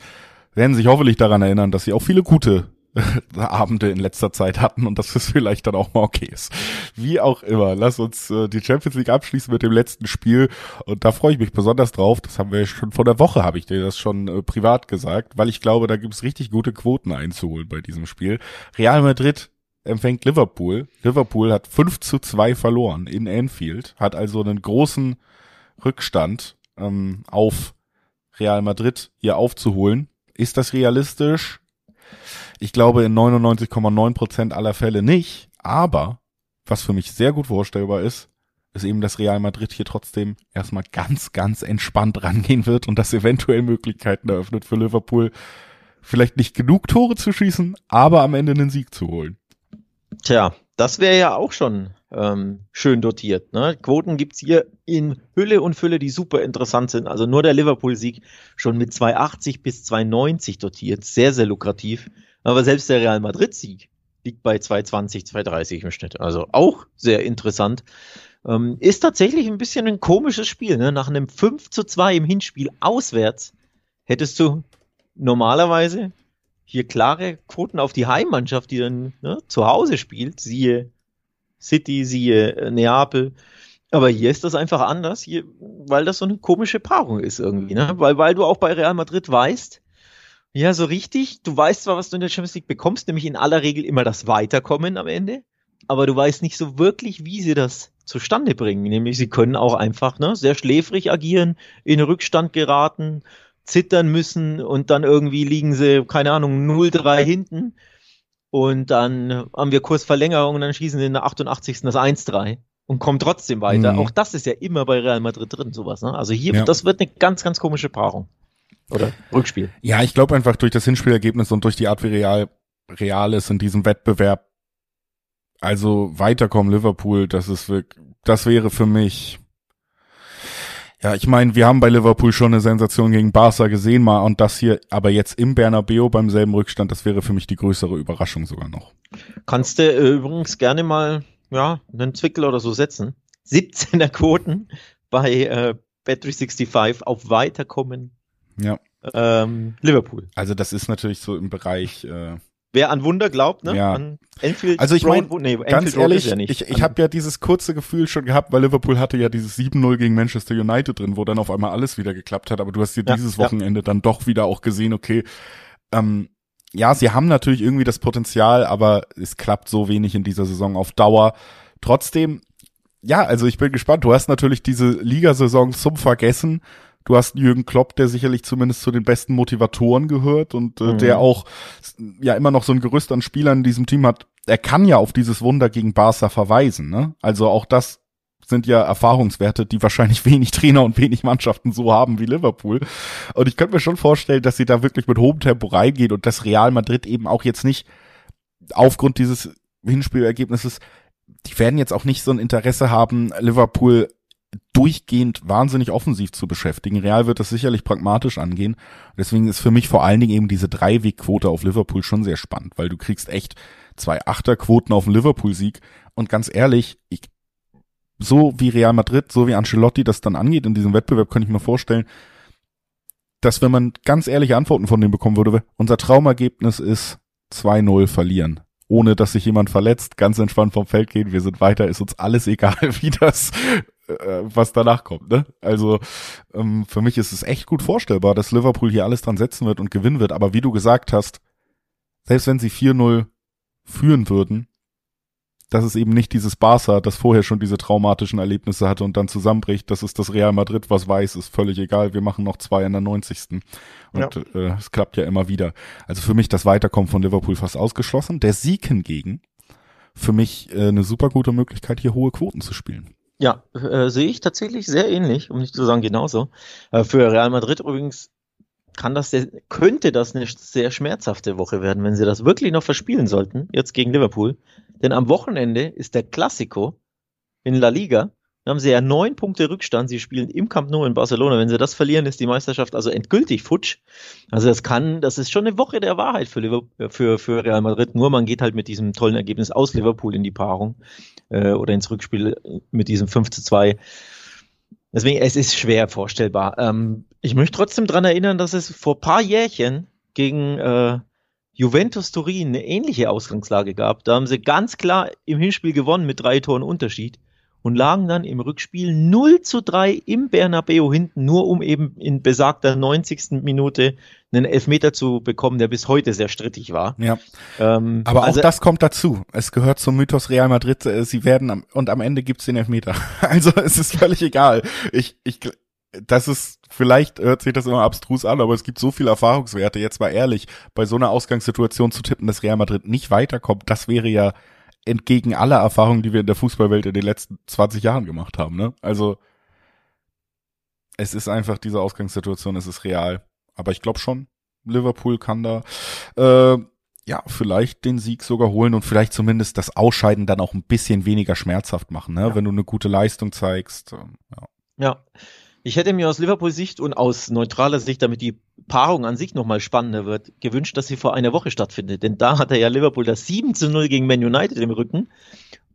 werden sich hoffentlich daran erinnern, dass sie auch viele gute [laughs] Abende in letzter Zeit hatten und dass es vielleicht dann auch mal okay ist. Wie auch immer, lass uns äh, die Champions League abschließen mit dem letzten Spiel und da freue ich mich besonders drauf. Das haben wir schon vor der Woche, habe ich dir das schon äh, privat gesagt, weil ich glaube, da gibt es richtig gute Quoten einzuholen bei diesem Spiel. Real Madrid empfängt Liverpool. Liverpool hat 5 zu 2 verloren in Anfield, hat also einen großen Rückstand ähm, auf Real Madrid hier aufzuholen. Ist das realistisch? Ich glaube in 99,9 Prozent aller Fälle nicht. Aber was für mich sehr gut vorstellbar ist, ist eben, dass Real Madrid hier trotzdem erstmal ganz, ganz entspannt rangehen wird und das eventuell Möglichkeiten eröffnet für Liverpool, vielleicht nicht genug Tore zu schießen, aber am Ende einen Sieg zu holen. Tja, das wäre ja auch schon ähm, schön dotiert. Ne? Quoten gibt's hier in Hülle und Fülle, die super interessant sind. Also nur der Liverpool-Sieg schon mit 2,80 bis 2,90 dotiert. Sehr, sehr lukrativ. Aber selbst der Real Madrid-Sieg liegt bei 2,20, 2,30 im Schnitt. Also auch sehr interessant. Ähm, ist tatsächlich ein bisschen ein komisches Spiel. Ne? Nach einem 5 zu 2 im Hinspiel auswärts hättest du normalerweise hier klare Quoten auf die Heimmannschaft, die dann ne, zu Hause spielt, siehe City, siehe äh, Neapel. Aber hier ist das einfach anders, hier, weil das so eine komische Paarung ist irgendwie, ne? Weil, weil du auch bei Real Madrid weißt, ja, so richtig, du weißt zwar, was du in der Champions League bekommst, nämlich in aller Regel immer das Weiterkommen am Ende, aber du weißt nicht so wirklich, wie sie das zustande bringen. Nämlich sie können auch einfach ne, sehr schläfrig agieren, in Rückstand geraten, zittern müssen und dann irgendwie liegen sie, keine Ahnung, 0-3 hinten. Und dann haben wir Kursverlängerung und dann schießen sie in der 88. das 1-3 und kommen trotzdem weiter. Mhm. Auch das ist ja immer bei Real Madrid drin, sowas. Ne? Also hier, ja. das wird eine ganz, ganz komische Paarung. Oder Rückspiel. Ja, ich glaube einfach durch das Hinspielergebnis und durch die Art, wie Real, Real ist in diesem Wettbewerb. Also weiterkommen Liverpool, das ist wirklich, das wäre für mich ja, ich meine, wir haben bei Liverpool schon eine Sensation gegen Barca gesehen mal und das hier, aber jetzt im Bernabeu beim selben Rückstand, das wäre für mich die größere Überraschung sogar noch. Kannst du äh, übrigens gerne mal, ja, einen Zwickel oder so setzen. [laughs] 17er Quoten bei äh, Bet365 auf Weiterkommen. Ja. Ähm, Liverpool. Also das ist natürlich so im Bereich äh, Wer an Wunder glaubt, ne? Ja. An Enfield also ich meine, nee, ganz ehrlich, ja ich, ich habe ja dieses kurze Gefühl schon gehabt, weil Liverpool hatte ja dieses 7-0 gegen Manchester United drin, wo dann auf einmal alles wieder geklappt hat, aber du hast dir ja, dieses Wochenende ja. dann doch wieder auch gesehen, okay, ähm, ja, sie haben natürlich irgendwie das Potenzial, aber es klappt so wenig in dieser Saison auf Dauer. Trotzdem, ja, also ich bin gespannt. Du hast natürlich diese Ligasaison zum Vergessen. Du hast Jürgen Klopp, der sicherlich zumindest zu den besten Motivatoren gehört und äh, mhm. der auch ja immer noch so ein Gerüst an Spielern in diesem Team hat. Er kann ja auf dieses Wunder gegen Barca verweisen. Ne? Also auch das sind ja Erfahrungswerte, die wahrscheinlich [laughs] wenig Trainer und wenig Mannschaften so haben wie Liverpool. Und ich könnte mir schon vorstellen, dass sie da wirklich mit hohem Tempo reingehen und dass Real Madrid eben auch jetzt nicht aufgrund dieses Hinspielergebnisses, die werden jetzt auch nicht so ein Interesse haben, Liverpool durchgehend wahnsinnig offensiv zu beschäftigen. Real wird das sicherlich pragmatisch angehen. Deswegen ist für mich vor allen Dingen eben diese Dreiwegquote auf Liverpool schon sehr spannend, weil du kriegst echt zwei Achterquoten auf den Liverpool-Sieg. Und ganz ehrlich, ich, so wie Real Madrid, so wie Ancelotti das dann angeht in diesem Wettbewerb, kann ich mir vorstellen, dass wenn man ganz ehrliche Antworten von dem bekommen würde, unser Traumergebnis ist 2-0 verlieren ohne dass sich jemand verletzt, ganz entspannt vom Feld gehen, wir sind weiter, ist uns alles egal, [laughs] wie das äh, was danach kommt. Ne? Also ähm, für mich ist es echt gut vorstellbar, dass Liverpool hier alles dran setzen wird und gewinnen wird. Aber wie du gesagt hast, selbst wenn sie 4-0 führen würden, dass es eben nicht dieses Barca, das vorher schon diese traumatischen Erlebnisse hatte und dann zusammenbricht. Das ist das Real Madrid, was weiß, ist völlig egal. Wir machen noch zwei in der 90. Und ja. äh, es klappt ja immer wieder. Also für mich das Weiterkommen von Liverpool fast ausgeschlossen. Der Sieg hingegen, für mich äh, eine super gute Möglichkeit, hier hohe Quoten zu spielen. Ja, äh, sehe ich tatsächlich sehr ähnlich, um nicht zu sagen genauso. Äh, für Real Madrid übrigens kann das sehr, könnte das eine sehr schmerzhafte Woche werden, wenn sie das wirklich noch verspielen sollten, jetzt gegen Liverpool. Denn am Wochenende ist der Classico in La Liga. Dann haben sie ja neun Punkte Rückstand. Sie spielen im Camp Nou in Barcelona. Wenn sie das verlieren, ist die Meisterschaft also endgültig futsch. Also das kann, das ist schon eine Woche der Wahrheit für, Liverpool, für, für Real Madrid. Nur man geht halt mit diesem tollen Ergebnis aus Liverpool in die Paarung äh, oder ins Rückspiel mit diesem 5 zu 2. Deswegen, es ist schwer vorstellbar. Ähm, ich möchte trotzdem dran erinnern, dass es vor paar Jährchen gegen äh, Juventus Turin eine ähnliche Ausgangslage gab. Da haben sie ganz klar im Hinspiel gewonnen mit drei Toren Unterschied und lagen dann im Rückspiel 0 zu 3 im Bernabeu hinten, nur um eben in besagter 90. Minute einen Elfmeter zu bekommen, der bis heute sehr strittig war. Ja. Ähm, Aber also, auch das kommt dazu. Es gehört zum Mythos Real Madrid. Äh, sie werden am, und am Ende gibt's den Elfmeter. [laughs] Also es ist völlig egal. Ich, ich, das ist, vielleicht hört sich das immer abstrus an, aber es gibt so viele Erfahrungswerte. Jetzt mal ehrlich, bei so einer Ausgangssituation zu tippen, dass Real Madrid nicht weiterkommt, das wäre ja entgegen aller Erfahrungen, die wir in der Fußballwelt in den letzten 20 Jahren gemacht haben. Ne? Also es ist einfach diese Ausgangssituation, es ist real. Aber ich glaube schon, Liverpool kann da äh, ja vielleicht den Sieg sogar holen und vielleicht zumindest das Ausscheiden dann auch ein bisschen weniger schmerzhaft machen, ne? Ja. wenn du eine gute Leistung zeigst. Ähm, ja. ja. Ich hätte mir aus Liverpool-Sicht und aus neutraler Sicht, damit die Paarung an sich nochmal spannender wird, gewünscht, dass sie vor einer Woche stattfindet. Denn da hatte ja Liverpool das 7 zu 0 gegen Man United im Rücken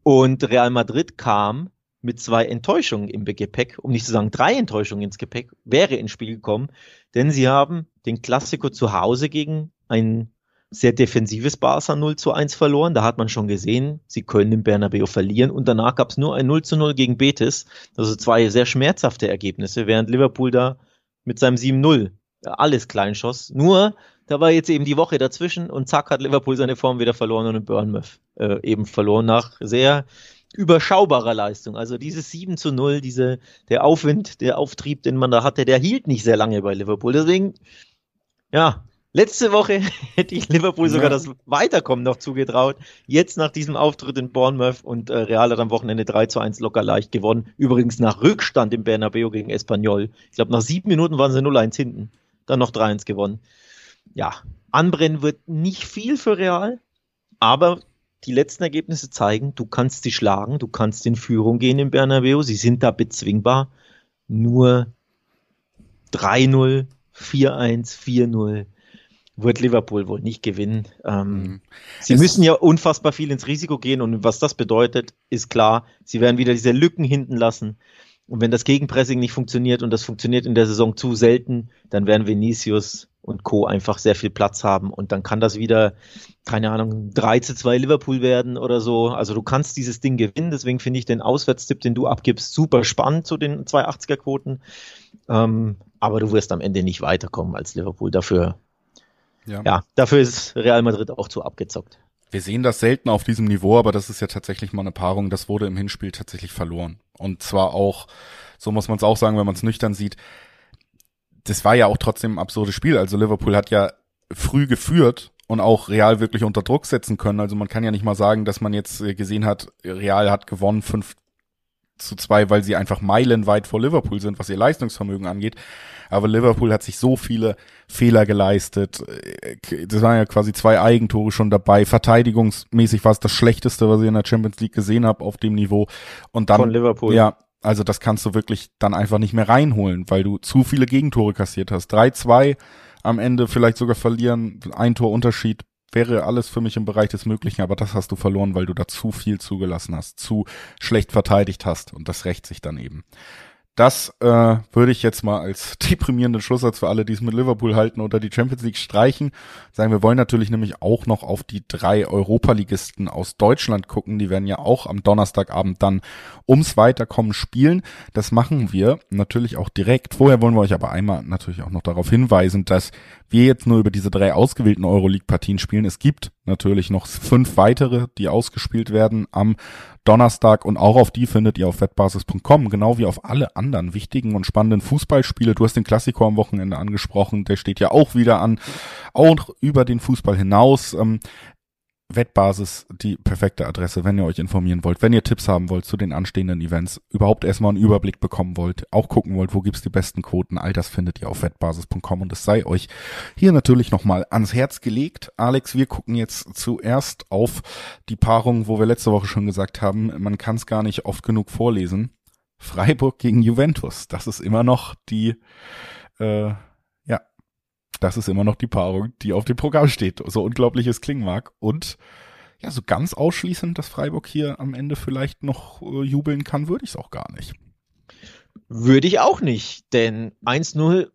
und Real Madrid kam mit zwei Enttäuschungen im Gepäck, um nicht zu sagen drei Enttäuschungen ins Gepäck, wäre ins Spiel gekommen, denn sie haben den Klassiko zu Hause gegen ein sehr defensives Barca 0 zu 1 verloren. Da hat man schon gesehen, sie können im Bernabeu verlieren und danach gab es nur ein 0 zu 0 gegen Betis. Also zwei sehr schmerzhafte Ergebnisse, während Liverpool da mit seinem 7-0 alles Kleinschoss. Nur, da war jetzt eben die Woche dazwischen und zack hat Liverpool seine Form wieder verloren und in Bournemouth äh, eben verloren nach sehr überschaubarer Leistung. Also dieses 7 zu 0, diese, der Aufwind, der Auftrieb, den man da hatte, der hielt nicht sehr lange bei Liverpool. Deswegen, ja, letzte Woche [laughs] hätte ich Liverpool sogar ja. das Weiterkommen noch zugetraut. Jetzt nach diesem Auftritt in Bournemouth und äh, Real hat am Wochenende 3 zu 1 locker leicht gewonnen. Übrigens nach Rückstand im Bernabeu gegen Espanyol. Ich glaube, nach sieben Minuten waren sie 0-1 hinten. Dann noch 3-1 gewonnen. Ja, anbrennen wird nicht viel für Real, aber die letzten Ergebnisse zeigen, du kannst sie schlagen, du kannst in Führung gehen im Bernabeu, sie sind da bezwingbar. Nur 3-0, 4-1, 4-0 wird Liverpool wohl nicht gewinnen. Ähm, mhm. Sie es müssen ja unfassbar viel ins Risiko gehen und was das bedeutet, ist klar. Sie werden wieder diese Lücken hinten lassen. Und wenn das Gegenpressing nicht funktioniert und das funktioniert in der Saison zu selten, dann werden Vinicius und Co. einfach sehr viel Platz haben und dann kann das wieder, keine Ahnung, 3 zu 2 Liverpool werden oder so. Also du kannst dieses Ding gewinnen, deswegen finde ich den Auswärtstipp, den du abgibst, super spannend zu den 280er Quoten. Ähm, aber du wirst am Ende nicht weiterkommen als Liverpool. Dafür, ja. ja, dafür ist Real Madrid auch zu abgezockt. Wir sehen das selten auf diesem Niveau, aber das ist ja tatsächlich mal eine Paarung. Das wurde im Hinspiel tatsächlich verloren. Und zwar auch, so muss man es auch sagen, wenn man es nüchtern sieht, das war ja auch trotzdem ein absurdes Spiel. Also Liverpool hat ja früh geführt und auch Real wirklich unter Druck setzen können. Also man kann ja nicht mal sagen, dass man jetzt äh, gesehen hat, Real hat gewonnen fünf zu zwei, weil sie einfach meilenweit vor Liverpool sind, was ihr Leistungsvermögen angeht. Aber Liverpool hat sich so viele Fehler geleistet. Äh, das waren ja quasi zwei Eigentore schon dabei. Verteidigungsmäßig war es das Schlechteste, was ich in der Champions League gesehen habe auf dem Niveau. Und dann, Von Liverpool. Ja, also das kannst du wirklich dann einfach nicht mehr reinholen, weil du zu viele Gegentore kassiert hast. 3-2 am Ende vielleicht sogar verlieren, ein Tor Unterschied wäre alles für mich im Bereich des Möglichen, aber das hast du verloren, weil du da zu viel zugelassen hast, zu schlecht verteidigt hast und das rächt sich dann eben. Das äh, würde ich jetzt mal als [laughs] deprimierenden Schlusssatz für alle, die es mit Liverpool halten oder die Champions League streichen. Sagen, wir wollen natürlich nämlich auch noch auf die drei Europaligisten aus Deutschland gucken. Die werden ja auch am Donnerstagabend dann ums Weiterkommen spielen. Das machen wir natürlich auch direkt. Vorher wollen wir euch aber einmal natürlich auch noch darauf hinweisen, dass wir jetzt nur über diese drei ausgewählten Euroleague-Partien spielen. Es gibt natürlich noch fünf weitere, die ausgespielt werden am Donnerstag und auch auf die findet ihr auf wettbasis.com, genau wie auf alle anderen wichtigen und spannenden Fußballspiele. Du hast den Klassiker am Wochenende angesprochen, der steht ja auch wieder an, auch über den Fußball hinaus. Ähm, Wettbasis die perfekte Adresse, wenn ihr euch informieren wollt, wenn ihr Tipps haben wollt zu den anstehenden Events, überhaupt erstmal einen Überblick bekommen wollt, auch gucken wollt, wo gibt's die besten Quoten, all das findet ihr auf wettbasis.com und es sei euch hier natürlich nochmal ans Herz gelegt. Alex, wir gucken jetzt zuerst auf die Paarung, wo wir letzte Woche schon gesagt haben, man kann es gar nicht oft genug vorlesen. Freiburg gegen Juventus. Das ist immer noch die, äh, ja, das ist immer noch die Paarung, die auf dem Programm steht. So unglaublich es klingen mag. Und ja, so ganz ausschließend, dass Freiburg hier am Ende vielleicht noch äh, jubeln kann, würde ich es auch gar nicht. Würde ich auch nicht, denn 1-0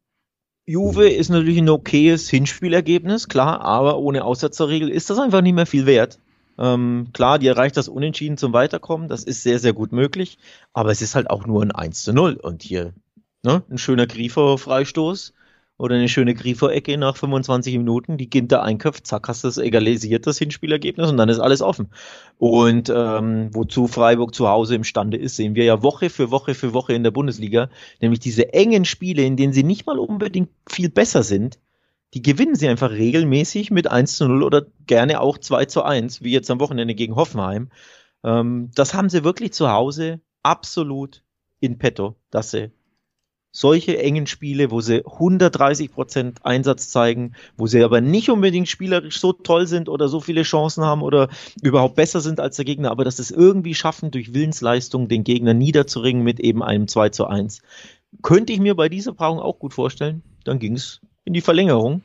Juve ist natürlich ein okayes Hinspielergebnis, klar, aber ohne Aussetzerregel ist das einfach nicht mehr viel wert. Ähm, klar, die erreicht das Unentschieden zum Weiterkommen, das ist sehr, sehr gut möglich, aber es ist halt auch nur ein 1 zu 0 und hier ne, ein schöner Griefer-Freistoß oder eine schöne Griefer-Ecke nach 25 Minuten, die Ginter einköpft, zack, hast du das egalisiert, das Hinspielergebnis und dann ist alles offen. Und ähm, wozu Freiburg zu Hause imstande ist, sehen wir ja Woche für Woche für Woche in der Bundesliga, nämlich diese engen Spiele, in denen sie nicht mal unbedingt viel besser sind, die gewinnen sie einfach regelmäßig mit 1 zu 0 oder gerne auch 2 zu 1, wie jetzt am Wochenende gegen Hoffenheim. Ähm, das haben sie wirklich zu Hause absolut in petto, dass sie solche engen Spiele, wo sie 130 Prozent Einsatz zeigen, wo sie aber nicht unbedingt spielerisch so toll sind oder so viele Chancen haben oder überhaupt besser sind als der Gegner, aber dass sie es irgendwie schaffen, durch Willensleistung den Gegner niederzuringen mit eben einem 2 zu 1. Könnte ich mir bei dieser Paarung auch gut vorstellen. Dann ging es in die Verlängerung.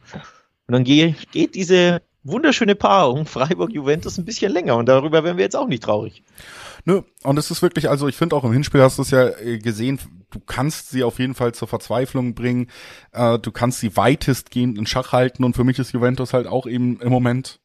Und dann geht, geht diese wunderschöne Paarung [laughs] Freiburg-Juventus ein bisschen länger und darüber wären wir jetzt auch nicht traurig. Nö, und es ist wirklich, also ich finde auch im Hinspiel hast du es ja äh, gesehen, du kannst sie auf jeden Fall zur Verzweiflung bringen, äh, du kannst sie weitestgehend in Schach halten und für mich ist Juventus halt auch eben im Moment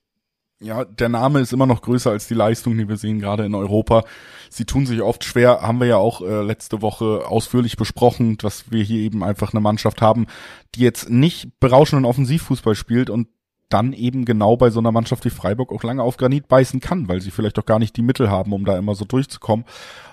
ja, der Name ist immer noch größer als die Leistung, die wir sehen, gerade in Europa. Sie tun sich oft schwer, haben wir ja auch äh, letzte Woche ausführlich besprochen, dass wir hier eben einfach eine Mannschaft haben, die jetzt nicht berauschenden Offensivfußball spielt und dann eben genau bei so einer Mannschaft wie Freiburg auch lange auf Granit beißen kann, weil sie vielleicht auch gar nicht die Mittel haben, um da immer so durchzukommen.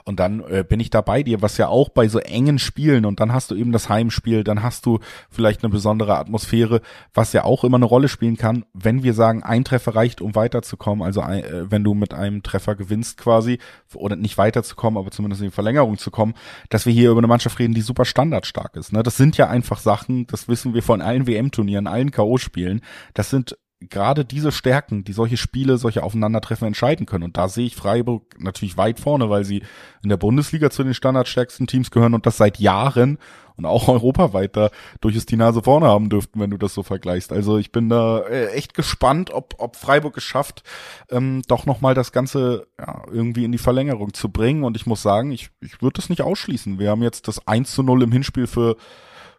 Und dann äh, bin ich da bei dir, was ja auch bei so engen Spielen und dann hast du eben das Heimspiel, dann hast du vielleicht eine besondere Atmosphäre, was ja auch immer eine Rolle spielen kann, wenn wir sagen, ein Treffer reicht, um weiterzukommen. Also äh, wenn du mit einem Treffer gewinnst quasi oder nicht weiterzukommen, aber zumindest in die Verlängerung zu kommen, dass wir hier über eine Mannschaft reden, die super standardstark ist. Ne? Das sind ja einfach Sachen, das wissen wir von allen WM-Turnieren, allen K.O.-Spielen. Das sind gerade diese Stärken, die solche Spiele, solche Aufeinandertreffen entscheiden können. Und da sehe ich Freiburg natürlich weit vorne, weil sie in der Bundesliga zu den standardstärksten Teams gehören und das seit Jahren und auch [laughs] europaweit da durchaus die Nase vorne haben dürften, wenn du das so vergleichst. Also ich bin da äh, echt gespannt, ob, ob Freiburg es schafft, ähm, doch nochmal das Ganze ja, irgendwie in die Verlängerung zu bringen. Und ich muss sagen, ich, ich würde das nicht ausschließen. Wir haben jetzt das 1 zu 0 im Hinspiel für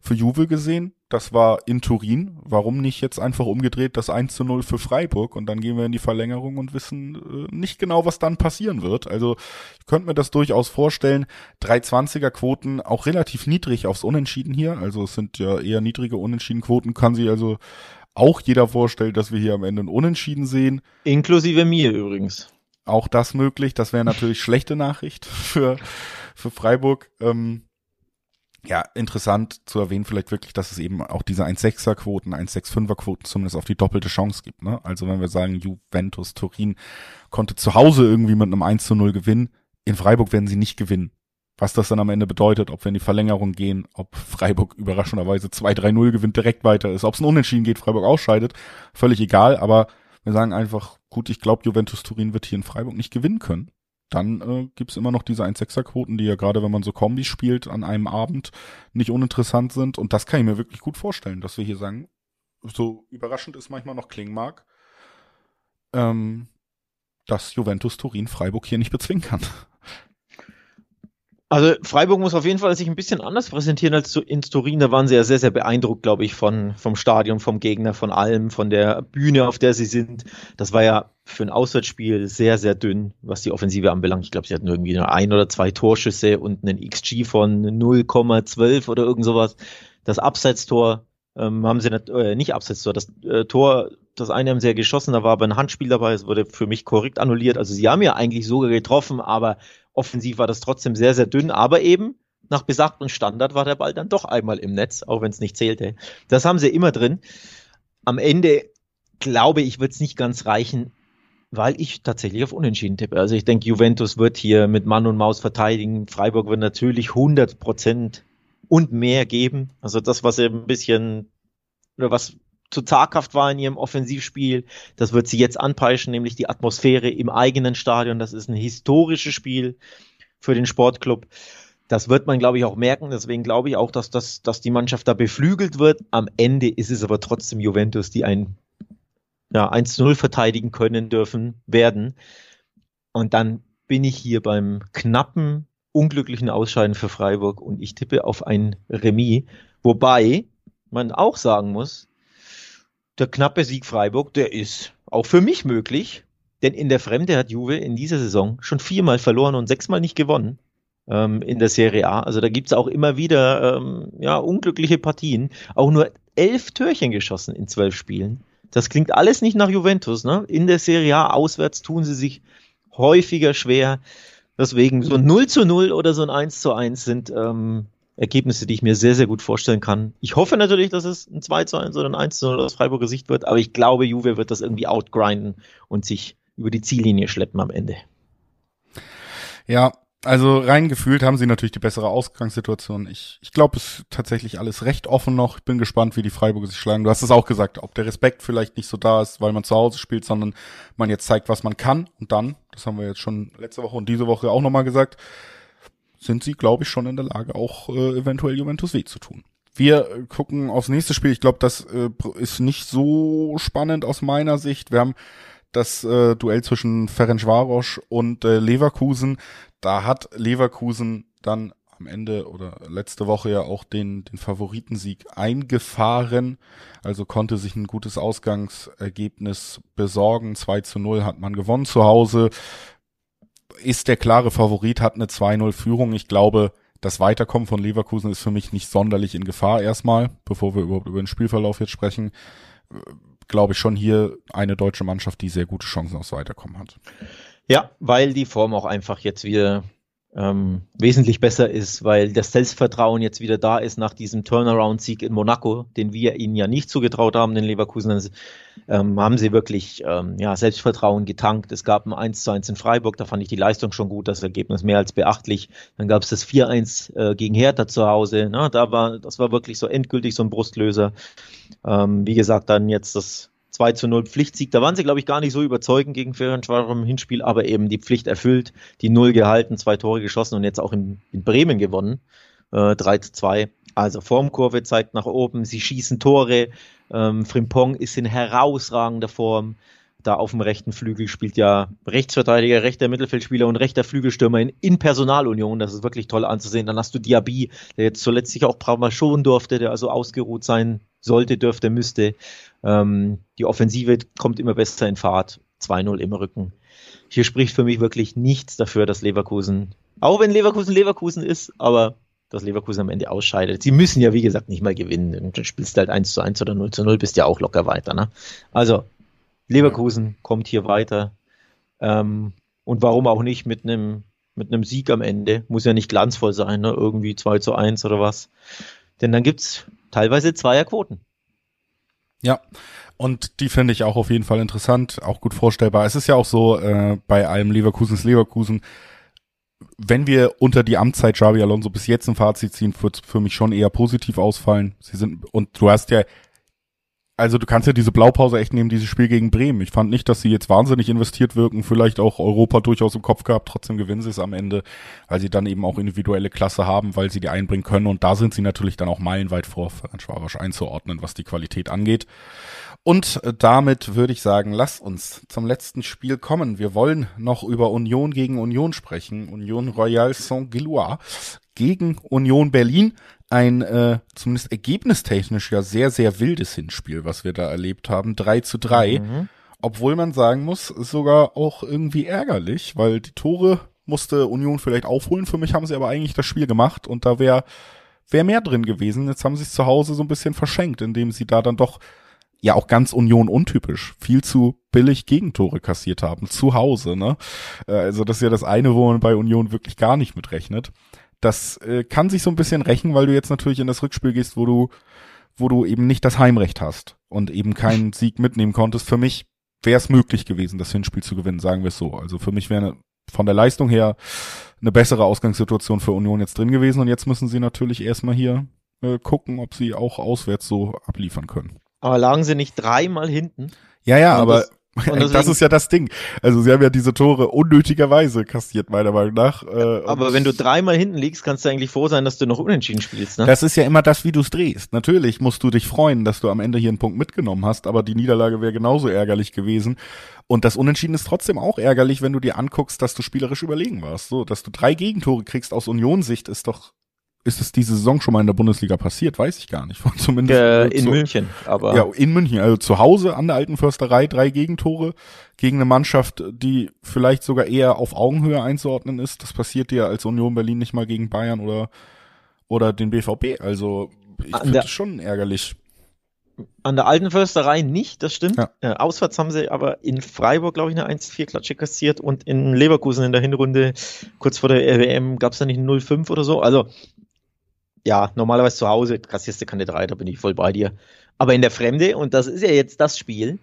für Juve gesehen. Das war in Turin. Warum nicht jetzt einfach umgedreht das 1 zu 0 für Freiburg und dann gehen wir in die Verlängerung und wissen äh, nicht genau, was dann passieren wird. Also ich könnte mir das durchaus vorstellen. 320er Quoten auch relativ niedrig aufs Unentschieden hier. Also es sind ja eher niedrige Unentschieden-Quoten. Kann sich also auch jeder vorstellen, dass wir hier am Ende ein Unentschieden sehen. Inklusive mir übrigens. Auch das möglich. Das wäre natürlich schlechte Nachricht für, für Freiburg. Ähm, ja, interessant zu erwähnen vielleicht wirklich, dass es eben auch diese 1,6er Quoten, 1,65er Quoten zumindest auf die doppelte Chance gibt. Ne? Also wenn wir sagen, Juventus Turin konnte zu Hause irgendwie mit einem 1 zu 0 gewinnen, in Freiburg werden sie nicht gewinnen. Was das dann am Ende bedeutet, ob wir in die Verlängerung gehen, ob Freiburg überraschenderweise 2-3-0 gewinnt, direkt weiter ist, ob es ein Unentschieden geht, Freiburg ausscheidet, völlig egal, aber wir sagen einfach, gut, ich glaube, Juventus Turin wird hier in Freiburg nicht gewinnen können dann äh, gibt immer noch diese 1-6er-Quoten, die ja gerade, wenn man so Kombis spielt, an einem Abend nicht uninteressant sind. Und das kann ich mir wirklich gut vorstellen, dass wir hier sagen, so überraschend ist manchmal noch klingen mag, ähm, dass Juventus Turin Freiburg hier nicht bezwingen kann. Also Freiburg muss auf jeden Fall sich ein bisschen anders präsentieren als in Turin. Da waren sie ja sehr, sehr beeindruckt, glaube ich, von, vom Stadion, vom Gegner, von allem, von der Bühne, auf der sie sind. Das war ja für ein Auswärtsspiel sehr, sehr dünn, was die Offensive anbelangt. Ich glaube, sie hatten irgendwie nur ein oder zwei Torschüsse und einen XG von 0,12 oder irgend sowas. Das Abseitstor ähm, haben sie nicht, äh, nicht Abseitstor, das äh, Tor, das eine haben sie ja geschossen, da war aber ein Handspiel dabei, es wurde für mich korrekt annulliert. Also sie haben ja eigentlich sogar getroffen, aber Offensiv war das trotzdem sehr, sehr dünn, aber eben nach besagtem Standard war der Ball dann doch einmal im Netz, auch wenn es nicht zählte. Das haben sie immer drin. Am Ende glaube ich, wird es nicht ganz reichen, weil ich tatsächlich auf Unentschieden tippe. Also ich denke, Juventus wird hier mit Mann und Maus verteidigen. Freiburg wird natürlich 100 Prozent und mehr geben. Also das, was sie ein bisschen oder was zu zaghaft war in ihrem Offensivspiel. Das wird sie jetzt anpeischen, nämlich die Atmosphäre im eigenen Stadion. Das ist ein historisches Spiel für den Sportclub. Das wird man, glaube ich, auch merken. Deswegen glaube ich auch, dass, das, dass die Mannschaft da beflügelt wird. Am Ende ist es aber trotzdem Juventus, die ein ja, 1-0 verteidigen können dürfen, werden. Und dann bin ich hier beim knappen, unglücklichen Ausscheiden für Freiburg und ich tippe auf ein Remis. Wobei man auch sagen muss, der knappe Sieg Freiburg, der ist auch für mich möglich. Denn in der Fremde hat Juve in dieser Saison schon viermal verloren und sechsmal nicht gewonnen ähm, in der Serie A. Also da gibt's auch immer wieder ähm, ja, unglückliche Partien. Auch nur elf Türchen geschossen in zwölf Spielen. Das klingt alles nicht nach Juventus. Ne? In der Serie A auswärts tun sie sich häufiger schwer. Deswegen so ein 0 zu 0 oder so ein 1 zu 1 sind ähm, Ergebnisse, die ich mir sehr, sehr gut vorstellen kann. Ich hoffe natürlich, dass es ein 2 zu 1 oder ein 1 zu 0 aus Freiburger Sicht wird, aber ich glaube, Juve wird das irgendwie outgrinden und sich über die Ziellinie schleppen am Ende. Ja, also rein gefühlt haben sie natürlich die bessere Ausgangssituation. Ich, ich glaube, es ist tatsächlich alles recht offen noch. Ich bin gespannt, wie die Freiburger sich schlagen. Du hast es auch gesagt, ob der Respekt vielleicht nicht so da ist, weil man zu Hause spielt, sondern man jetzt zeigt, was man kann. Und dann, das haben wir jetzt schon letzte Woche und diese Woche auch nochmal gesagt, sind sie, glaube ich, schon in der Lage, auch äh, eventuell Juventus weh zu tun. Wir äh, gucken aufs nächste Spiel. Ich glaube, das äh, ist nicht so spannend aus meiner Sicht. Wir haben das äh, Duell zwischen Ferencvaros und äh, Leverkusen. Da hat Leverkusen dann am Ende oder letzte Woche ja auch den, den Favoritensieg eingefahren. Also konnte sich ein gutes Ausgangsergebnis besorgen. 2 zu 0 hat man gewonnen zu Hause. Ist der klare Favorit, hat eine 2-0 Führung. Ich glaube, das Weiterkommen von Leverkusen ist für mich nicht sonderlich in Gefahr erstmal, bevor wir überhaupt über den Spielverlauf jetzt sprechen glaube ich, schon hier eine deutsche Mannschaft, die sehr gute Chancen aufs Weiterkommen hat. Ja, weil die Form auch einfach jetzt wieder ähm, wesentlich besser ist, weil das Selbstvertrauen jetzt wieder da ist nach diesem Turnaround-Sieg in Monaco, den wir ihnen ja nicht zugetraut haben, den Leverkusen, ähm, haben sie wirklich ähm, ja, Selbstvertrauen getankt. Es gab ein 1 zu 1 in Freiburg, da fand ich die Leistung schon gut, das Ergebnis mehr als beachtlich. Dann gab es das 4-1 äh, gegen Hertha zu Hause, ne? da war, das war wirklich so endgültig so ein Brustlöser. Ähm, wie gesagt, dann jetzt das 2 zu 0 Pflichtsieg. Da waren sie, glaube ich, gar nicht so überzeugend gegen Ferencvaros im Hinspiel, aber eben die Pflicht erfüllt, die Null gehalten, zwei Tore geschossen und jetzt auch in, in Bremen gewonnen. Äh, 3 zu 2. Also Formkurve zeigt nach oben, sie schießen Tore. Ähm, Frimpong ist in herausragender Form. Da auf dem rechten Flügel spielt ja Rechtsverteidiger, rechter Mittelfeldspieler und rechter Flügelstürmer in, in Personalunion. Das ist wirklich toll anzusehen. Dann hast du Diaby, der jetzt zuletzt sich auch Braumer schon durfte, der also ausgeruht sein sollte, dürfte, müsste. Ähm, die Offensive kommt immer besser in Fahrt. 2-0 im Rücken. Hier spricht für mich wirklich nichts dafür, dass Leverkusen, auch wenn Leverkusen Leverkusen ist, aber dass Leverkusen am Ende ausscheidet. Sie müssen ja, wie gesagt, nicht mal gewinnen. Du spielst halt 1 zu 1 oder 0 zu 0, bist ja auch locker weiter. Ne? Also, Leverkusen kommt hier weiter. Ähm, und warum auch nicht mit einem mit einem Sieg am Ende? Muss ja nicht glanzvoll sein, ne? irgendwie 2 zu 1 oder was. Denn dann gibt's teilweise Zweierquoten. Ja, und die finde ich auch auf jeden Fall interessant, auch gut vorstellbar. Es ist ja auch so, äh, bei allem Leverkusens Leverkusen, wenn wir unter die Amtszeit Xabi Alonso bis jetzt ein Fazit ziehen, wird für mich schon eher positiv ausfallen. Sie sind, und du hast ja also du kannst ja diese Blaupause echt nehmen, dieses Spiel gegen Bremen. Ich fand nicht, dass sie jetzt wahnsinnig investiert wirken, vielleicht auch Europa durchaus im Kopf gehabt, trotzdem gewinnen sie es am Ende, weil sie dann eben auch individuelle Klasse haben, weil sie die einbringen können und da sind sie natürlich dann auch meilenweit vor Schwarasch einzuordnen, was die Qualität angeht. Und damit würde ich sagen, lass uns zum letzten Spiel kommen. Wir wollen noch über Union gegen Union sprechen. Union Royal Saint-Gillois gegen Union Berlin ein äh, zumindest ergebnistechnisch ja sehr, sehr wildes Hinspiel, was wir da erlebt haben. 3 zu 3. Mhm. Obwohl man sagen muss, sogar auch irgendwie ärgerlich, weil die Tore musste Union vielleicht aufholen. Für mich haben sie aber eigentlich das Spiel gemacht und da wäre wär mehr drin gewesen. Jetzt haben sie es zu Hause so ein bisschen verschenkt, indem sie da dann doch ja auch ganz Union untypisch viel zu billig Gegentore kassiert haben zu Hause, ne? Äh, also das ist ja das eine, wo man bei Union wirklich gar nicht mitrechnet. Das äh, kann sich so ein bisschen rächen, weil du jetzt natürlich in das Rückspiel gehst, wo du, wo du eben nicht das Heimrecht hast und eben keinen Sieg mitnehmen konntest. Für mich wäre es möglich gewesen, das Hinspiel zu gewinnen, sagen wir es so. Also für mich wäre von der Leistung her eine bessere Ausgangssituation für Union jetzt drin gewesen und jetzt müssen sie natürlich erstmal hier äh, gucken, ob sie auch auswärts so abliefern können. Aber lagen sie nicht dreimal hinten? Ja, ja, aber Deswegen, das ist ja das Ding. Also sie haben ja diese Tore unnötigerweise kassiert, meiner Meinung nach. Äh, aber wenn du dreimal hinten liegst, kannst du eigentlich froh sein, dass du noch unentschieden spielst. Ne? Das ist ja immer das, wie du es drehst. Natürlich musst du dich freuen, dass du am Ende hier einen Punkt mitgenommen hast, aber die Niederlage wäre genauso ärgerlich gewesen. Und das Unentschieden ist trotzdem auch ärgerlich, wenn du dir anguckst, dass du spielerisch überlegen warst. So, dass du drei Gegentore kriegst aus Unionssicht ist doch ist es diese Saison schon mal in der Bundesliga passiert? Weiß ich gar nicht. [laughs] Zumindest äh, in zu, München, aber ja in München, also zu Hause an der Alten Försterei drei Gegentore gegen eine Mannschaft, die vielleicht sogar eher auf Augenhöhe einzuordnen ist. Das passiert dir als Union Berlin nicht mal gegen Bayern oder oder den BVB. Also ich finde es schon ärgerlich. An der Alten Försterei nicht, das stimmt. Ja. Äh, auswärts haben sie aber in Freiburg, glaube ich, eine 1-4-Klatsche kassiert und in Leverkusen in der Hinrunde, kurz vor der RWM, gab es da nicht ein 0-5 oder so. Also ja, normalerweise zu Hause kassierst du keine drei, da bin ich voll bei dir. Aber in der Fremde, und das ist ja jetzt das Spiel,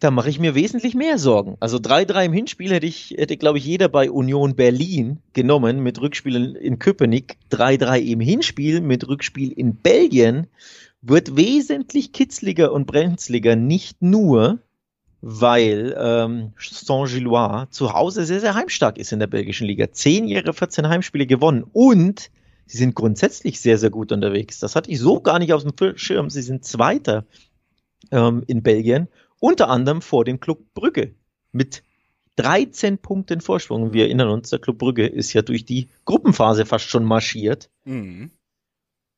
da mache ich mir wesentlich mehr Sorgen. Also 3-3 im Hinspiel hätte ich, hätte, glaube ich, jeder bei Union Berlin genommen mit Rückspiel in Köpenick. 3-3 im Hinspiel mit Rückspiel in Belgien wird wesentlich kitzliger und brenzliger, nicht nur, weil ähm, Saint-Gillois zu Hause sehr, sehr heimstark ist in der belgischen Liga. Zehn Jahre, 14 Heimspiele gewonnen und sie sind grundsätzlich sehr, sehr gut unterwegs. Das hatte ich so gar nicht auf dem Schirm. Sie sind Zweiter ähm, in Belgien, unter anderem vor dem Club Brügge mit 13 Punkten Vorsprung. Wir erinnern uns, der Club Brügge ist ja durch die Gruppenphase fast schon marschiert. Mhm.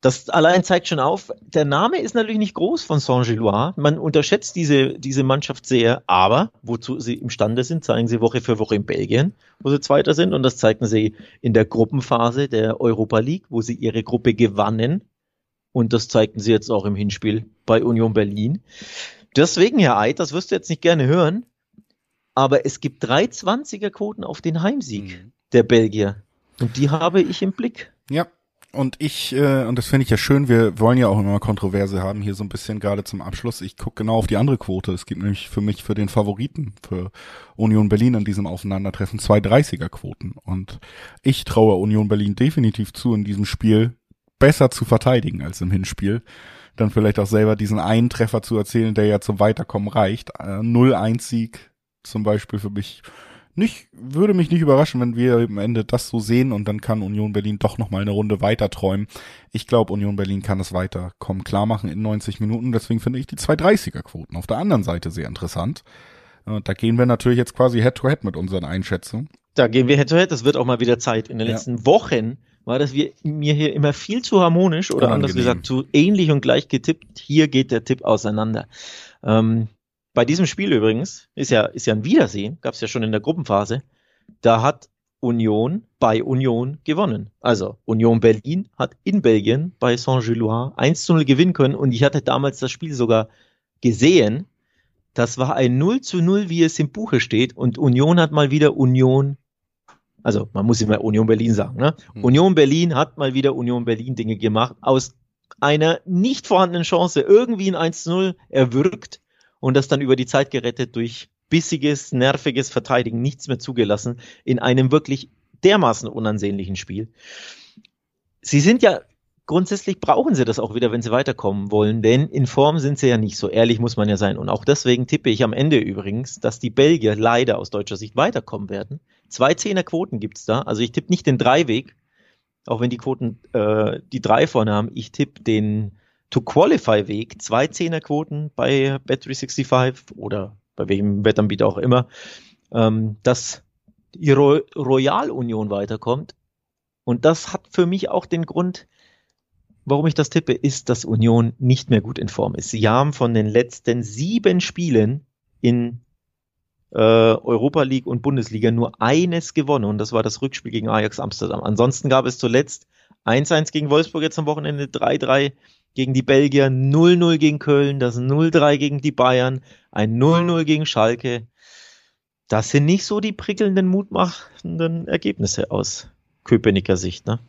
Das allein zeigt schon auf, der Name ist natürlich nicht groß von Saint-Gillois. Man unterschätzt diese, diese Mannschaft sehr, aber wozu sie imstande sind, zeigen sie Woche für Woche in Belgien, wo sie Zweiter sind. Und das zeigten sie in der Gruppenphase der Europa League, wo sie ihre Gruppe gewannen. Und das zeigten sie jetzt auch im Hinspiel bei Union Berlin. Deswegen, Herr Eid, das wirst du jetzt nicht gerne hören, aber es gibt drei 20er Quoten auf den Heimsieg mhm. der Belgier. Und die habe ich im Blick. Ja, und ich, äh, und das finde ich ja schön, wir wollen ja auch immer Kontroverse haben, hier so ein bisschen gerade zum Abschluss. Ich gucke genau auf die andere Quote. Es gibt nämlich für mich für den Favoriten, für Union Berlin an diesem Aufeinandertreffen zwei 30er-Quoten. Und ich traue Union Berlin definitiv zu, in diesem Spiel besser zu verteidigen als im Hinspiel. Dann vielleicht auch selber diesen einen Treffer zu erzählen, der ja zum Weiterkommen reicht. Äh, 0-1-Sieg zum Beispiel für mich nicht, würde mich nicht überraschen, wenn wir am Ende das so sehen und dann kann Union Berlin doch nochmal eine Runde weiter träumen. Ich glaube, Union Berlin kann es weiterkommen, klar machen in 90 Minuten. Deswegen finde ich die 230er Quoten auf der anderen Seite sehr interessant. Äh, da gehen wir natürlich jetzt quasi Head to Head mit unseren Einschätzungen. Da gehen wir Head to Head. Das wird auch mal wieder Zeit. In den ja. letzten Wochen war das wir, mir hier immer viel zu harmonisch oder Unangenehm. anders gesagt zu ähnlich und gleich getippt. Hier geht der Tipp auseinander. Ähm, bei diesem Spiel übrigens ist ja, ist ja ein Wiedersehen, gab es ja schon in der Gruppenphase. Da hat Union bei Union gewonnen. Also Union Berlin hat in Belgien bei Saint-Gillois 1 zu 0 gewinnen können und ich hatte damals das Spiel sogar gesehen. Das war ein 0 zu 0, wie es im Buche steht und Union hat mal wieder Union, also man muss immer Union Berlin sagen, ne? Hm. Union Berlin hat mal wieder Union Berlin Dinge gemacht, aus einer nicht vorhandenen Chance irgendwie ein 1 zu 0 erwürgt und das dann über die Zeit gerettet durch bissiges, nerviges Verteidigen, nichts mehr zugelassen in einem wirklich dermaßen unansehnlichen Spiel. Sie sind ja grundsätzlich brauchen sie das auch wieder, wenn sie weiterkommen wollen, denn in Form sind sie ja nicht so ehrlich, muss man ja sein. Und auch deswegen tippe ich am Ende übrigens, dass die Belgier leider aus deutscher Sicht weiterkommen werden. Zwei Zehner-Quoten gibt's da. Also ich tippe nicht den Dreiweg, auch wenn die Quoten äh, die drei vorne haben. Ich tippe den To-Qualify-Weg, zwei Zehnerquoten bei Bet365 oder bei welchem Wettanbieter auch immer, ähm, dass die Ro Royal Union weiterkommt. Und das hat für mich auch den Grund, warum ich das tippe, ist, dass Union nicht mehr gut in Form ist. Sie haben von den letzten sieben Spielen in äh, Europa League und Bundesliga nur eines gewonnen und das war das Rückspiel gegen Ajax Amsterdam. Ansonsten gab es zuletzt 1-1 gegen Wolfsburg jetzt am Wochenende, 3-3 gegen die Belgier, 0-0 gegen Köln, das 0-3 gegen die Bayern, ein 0-0 gegen Schalke. Das sind nicht so die prickelnden, mutmachenden Ergebnisse aus Köpenicker Sicht, ne?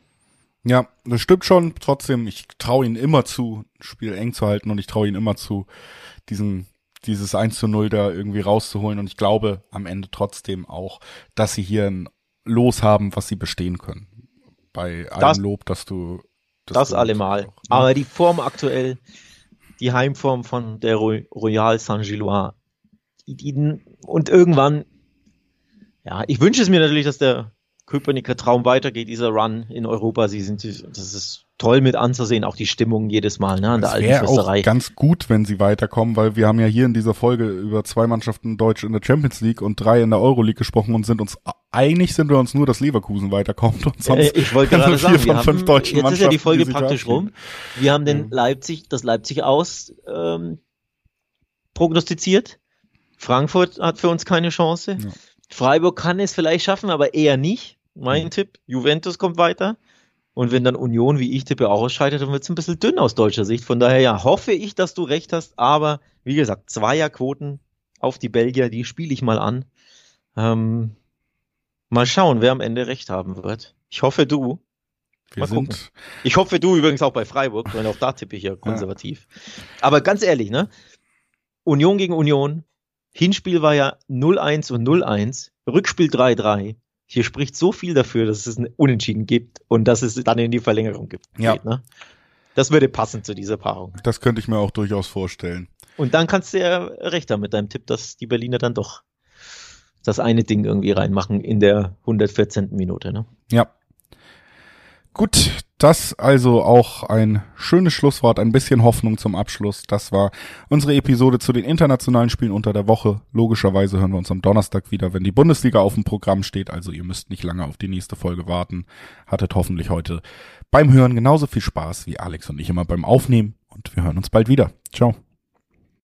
Ja, das stimmt schon. Trotzdem, ich traue ihnen immer zu, ein Spiel eng zu halten und ich traue ihnen immer zu, diesen, dieses 1 zu 0 da irgendwie rauszuholen. Und ich glaube am Ende trotzdem auch, dass sie hier ein Los haben, was sie bestehen können. Bei allem das, Lob, dass du das, das allemal. Auch, ne? Aber die Form aktuell, die Heimform von der Royal Saint-Gillois, und irgendwann, ja, ich wünsche es mir natürlich, dass der Köpenicker Traum weitergeht, dieser Run in Europa. Sie sind, das ist toll mit anzusehen, auch die Stimmung jedes Mal ne, an der alten Fürsterei. auch ganz gut, wenn sie weiterkommen, weil wir haben ja hier in dieser Folge über zwei Mannschaften Deutsch in der Champions League und drei in der Euroleague gesprochen und sind uns einig sind wir uns nur, dass Leverkusen weiterkommt und sonst äh, ich wollte [laughs] gerade sagen, wir haben, jetzt ist ja die Folge die praktisch rum. Wir haben den Leipzig, das Leipzig aus ähm, prognostiziert. Frankfurt hat für uns keine Chance. Ja. Freiburg kann es vielleicht schaffen, aber eher nicht mein mhm. Tipp. Juventus kommt weiter. Und wenn dann Union, wie ich tippe, auch ausscheidet, dann wird es ein bisschen dünn aus deutscher Sicht. Von daher ja, hoffe ich, dass du recht hast. Aber wie gesagt, Zweierquoten auf die Belgier, die spiele ich mal an. Ähm, mal schauen, wer am Ende recht haben wird. Ich hoffe du. Wir mal sind Ich hoffe du übrigens auch bei Freiburg, weil auch da tippe ich ja konservativ. Ja. Aber ganz ehrlich, ne? Union gegen Union. Hinspiel war ja 0-1 und 0-1. Rückspiel 3-3 hier spricht so viel dafür, dass es ein Unentschieden gibt und dass es dann in die Verlängerung gibt. Ja. Geht, ne? Das würde passen zu dieser Paarung. Das könnte ich mir auch durchaus vorstellen. Und dann kannst du ja recht haben mit deinem Tipp, dass die Berliner dann doch das eine Ding irgendwie reinmachen in der 114. Minute. Ne? Ja. Gut, das also auch ein schönes Schlusswort, ein bisschen Hoffnung zum Abschluss. Das war unsere Episode zu den internationalen Spielen unter der Woche. Logischerweise hören wir uns am Donnerstag wieder, wenn die Bundesliga auf dem Programm steht. Also ihr müsst nicht lange auf die nächste Folge warten. Hattet hoffentlich heute beim Hören genauso viel Spaß wie Alex und ich immer beim Aufnehmen. Und wir hören uns bald wieder. Ciao.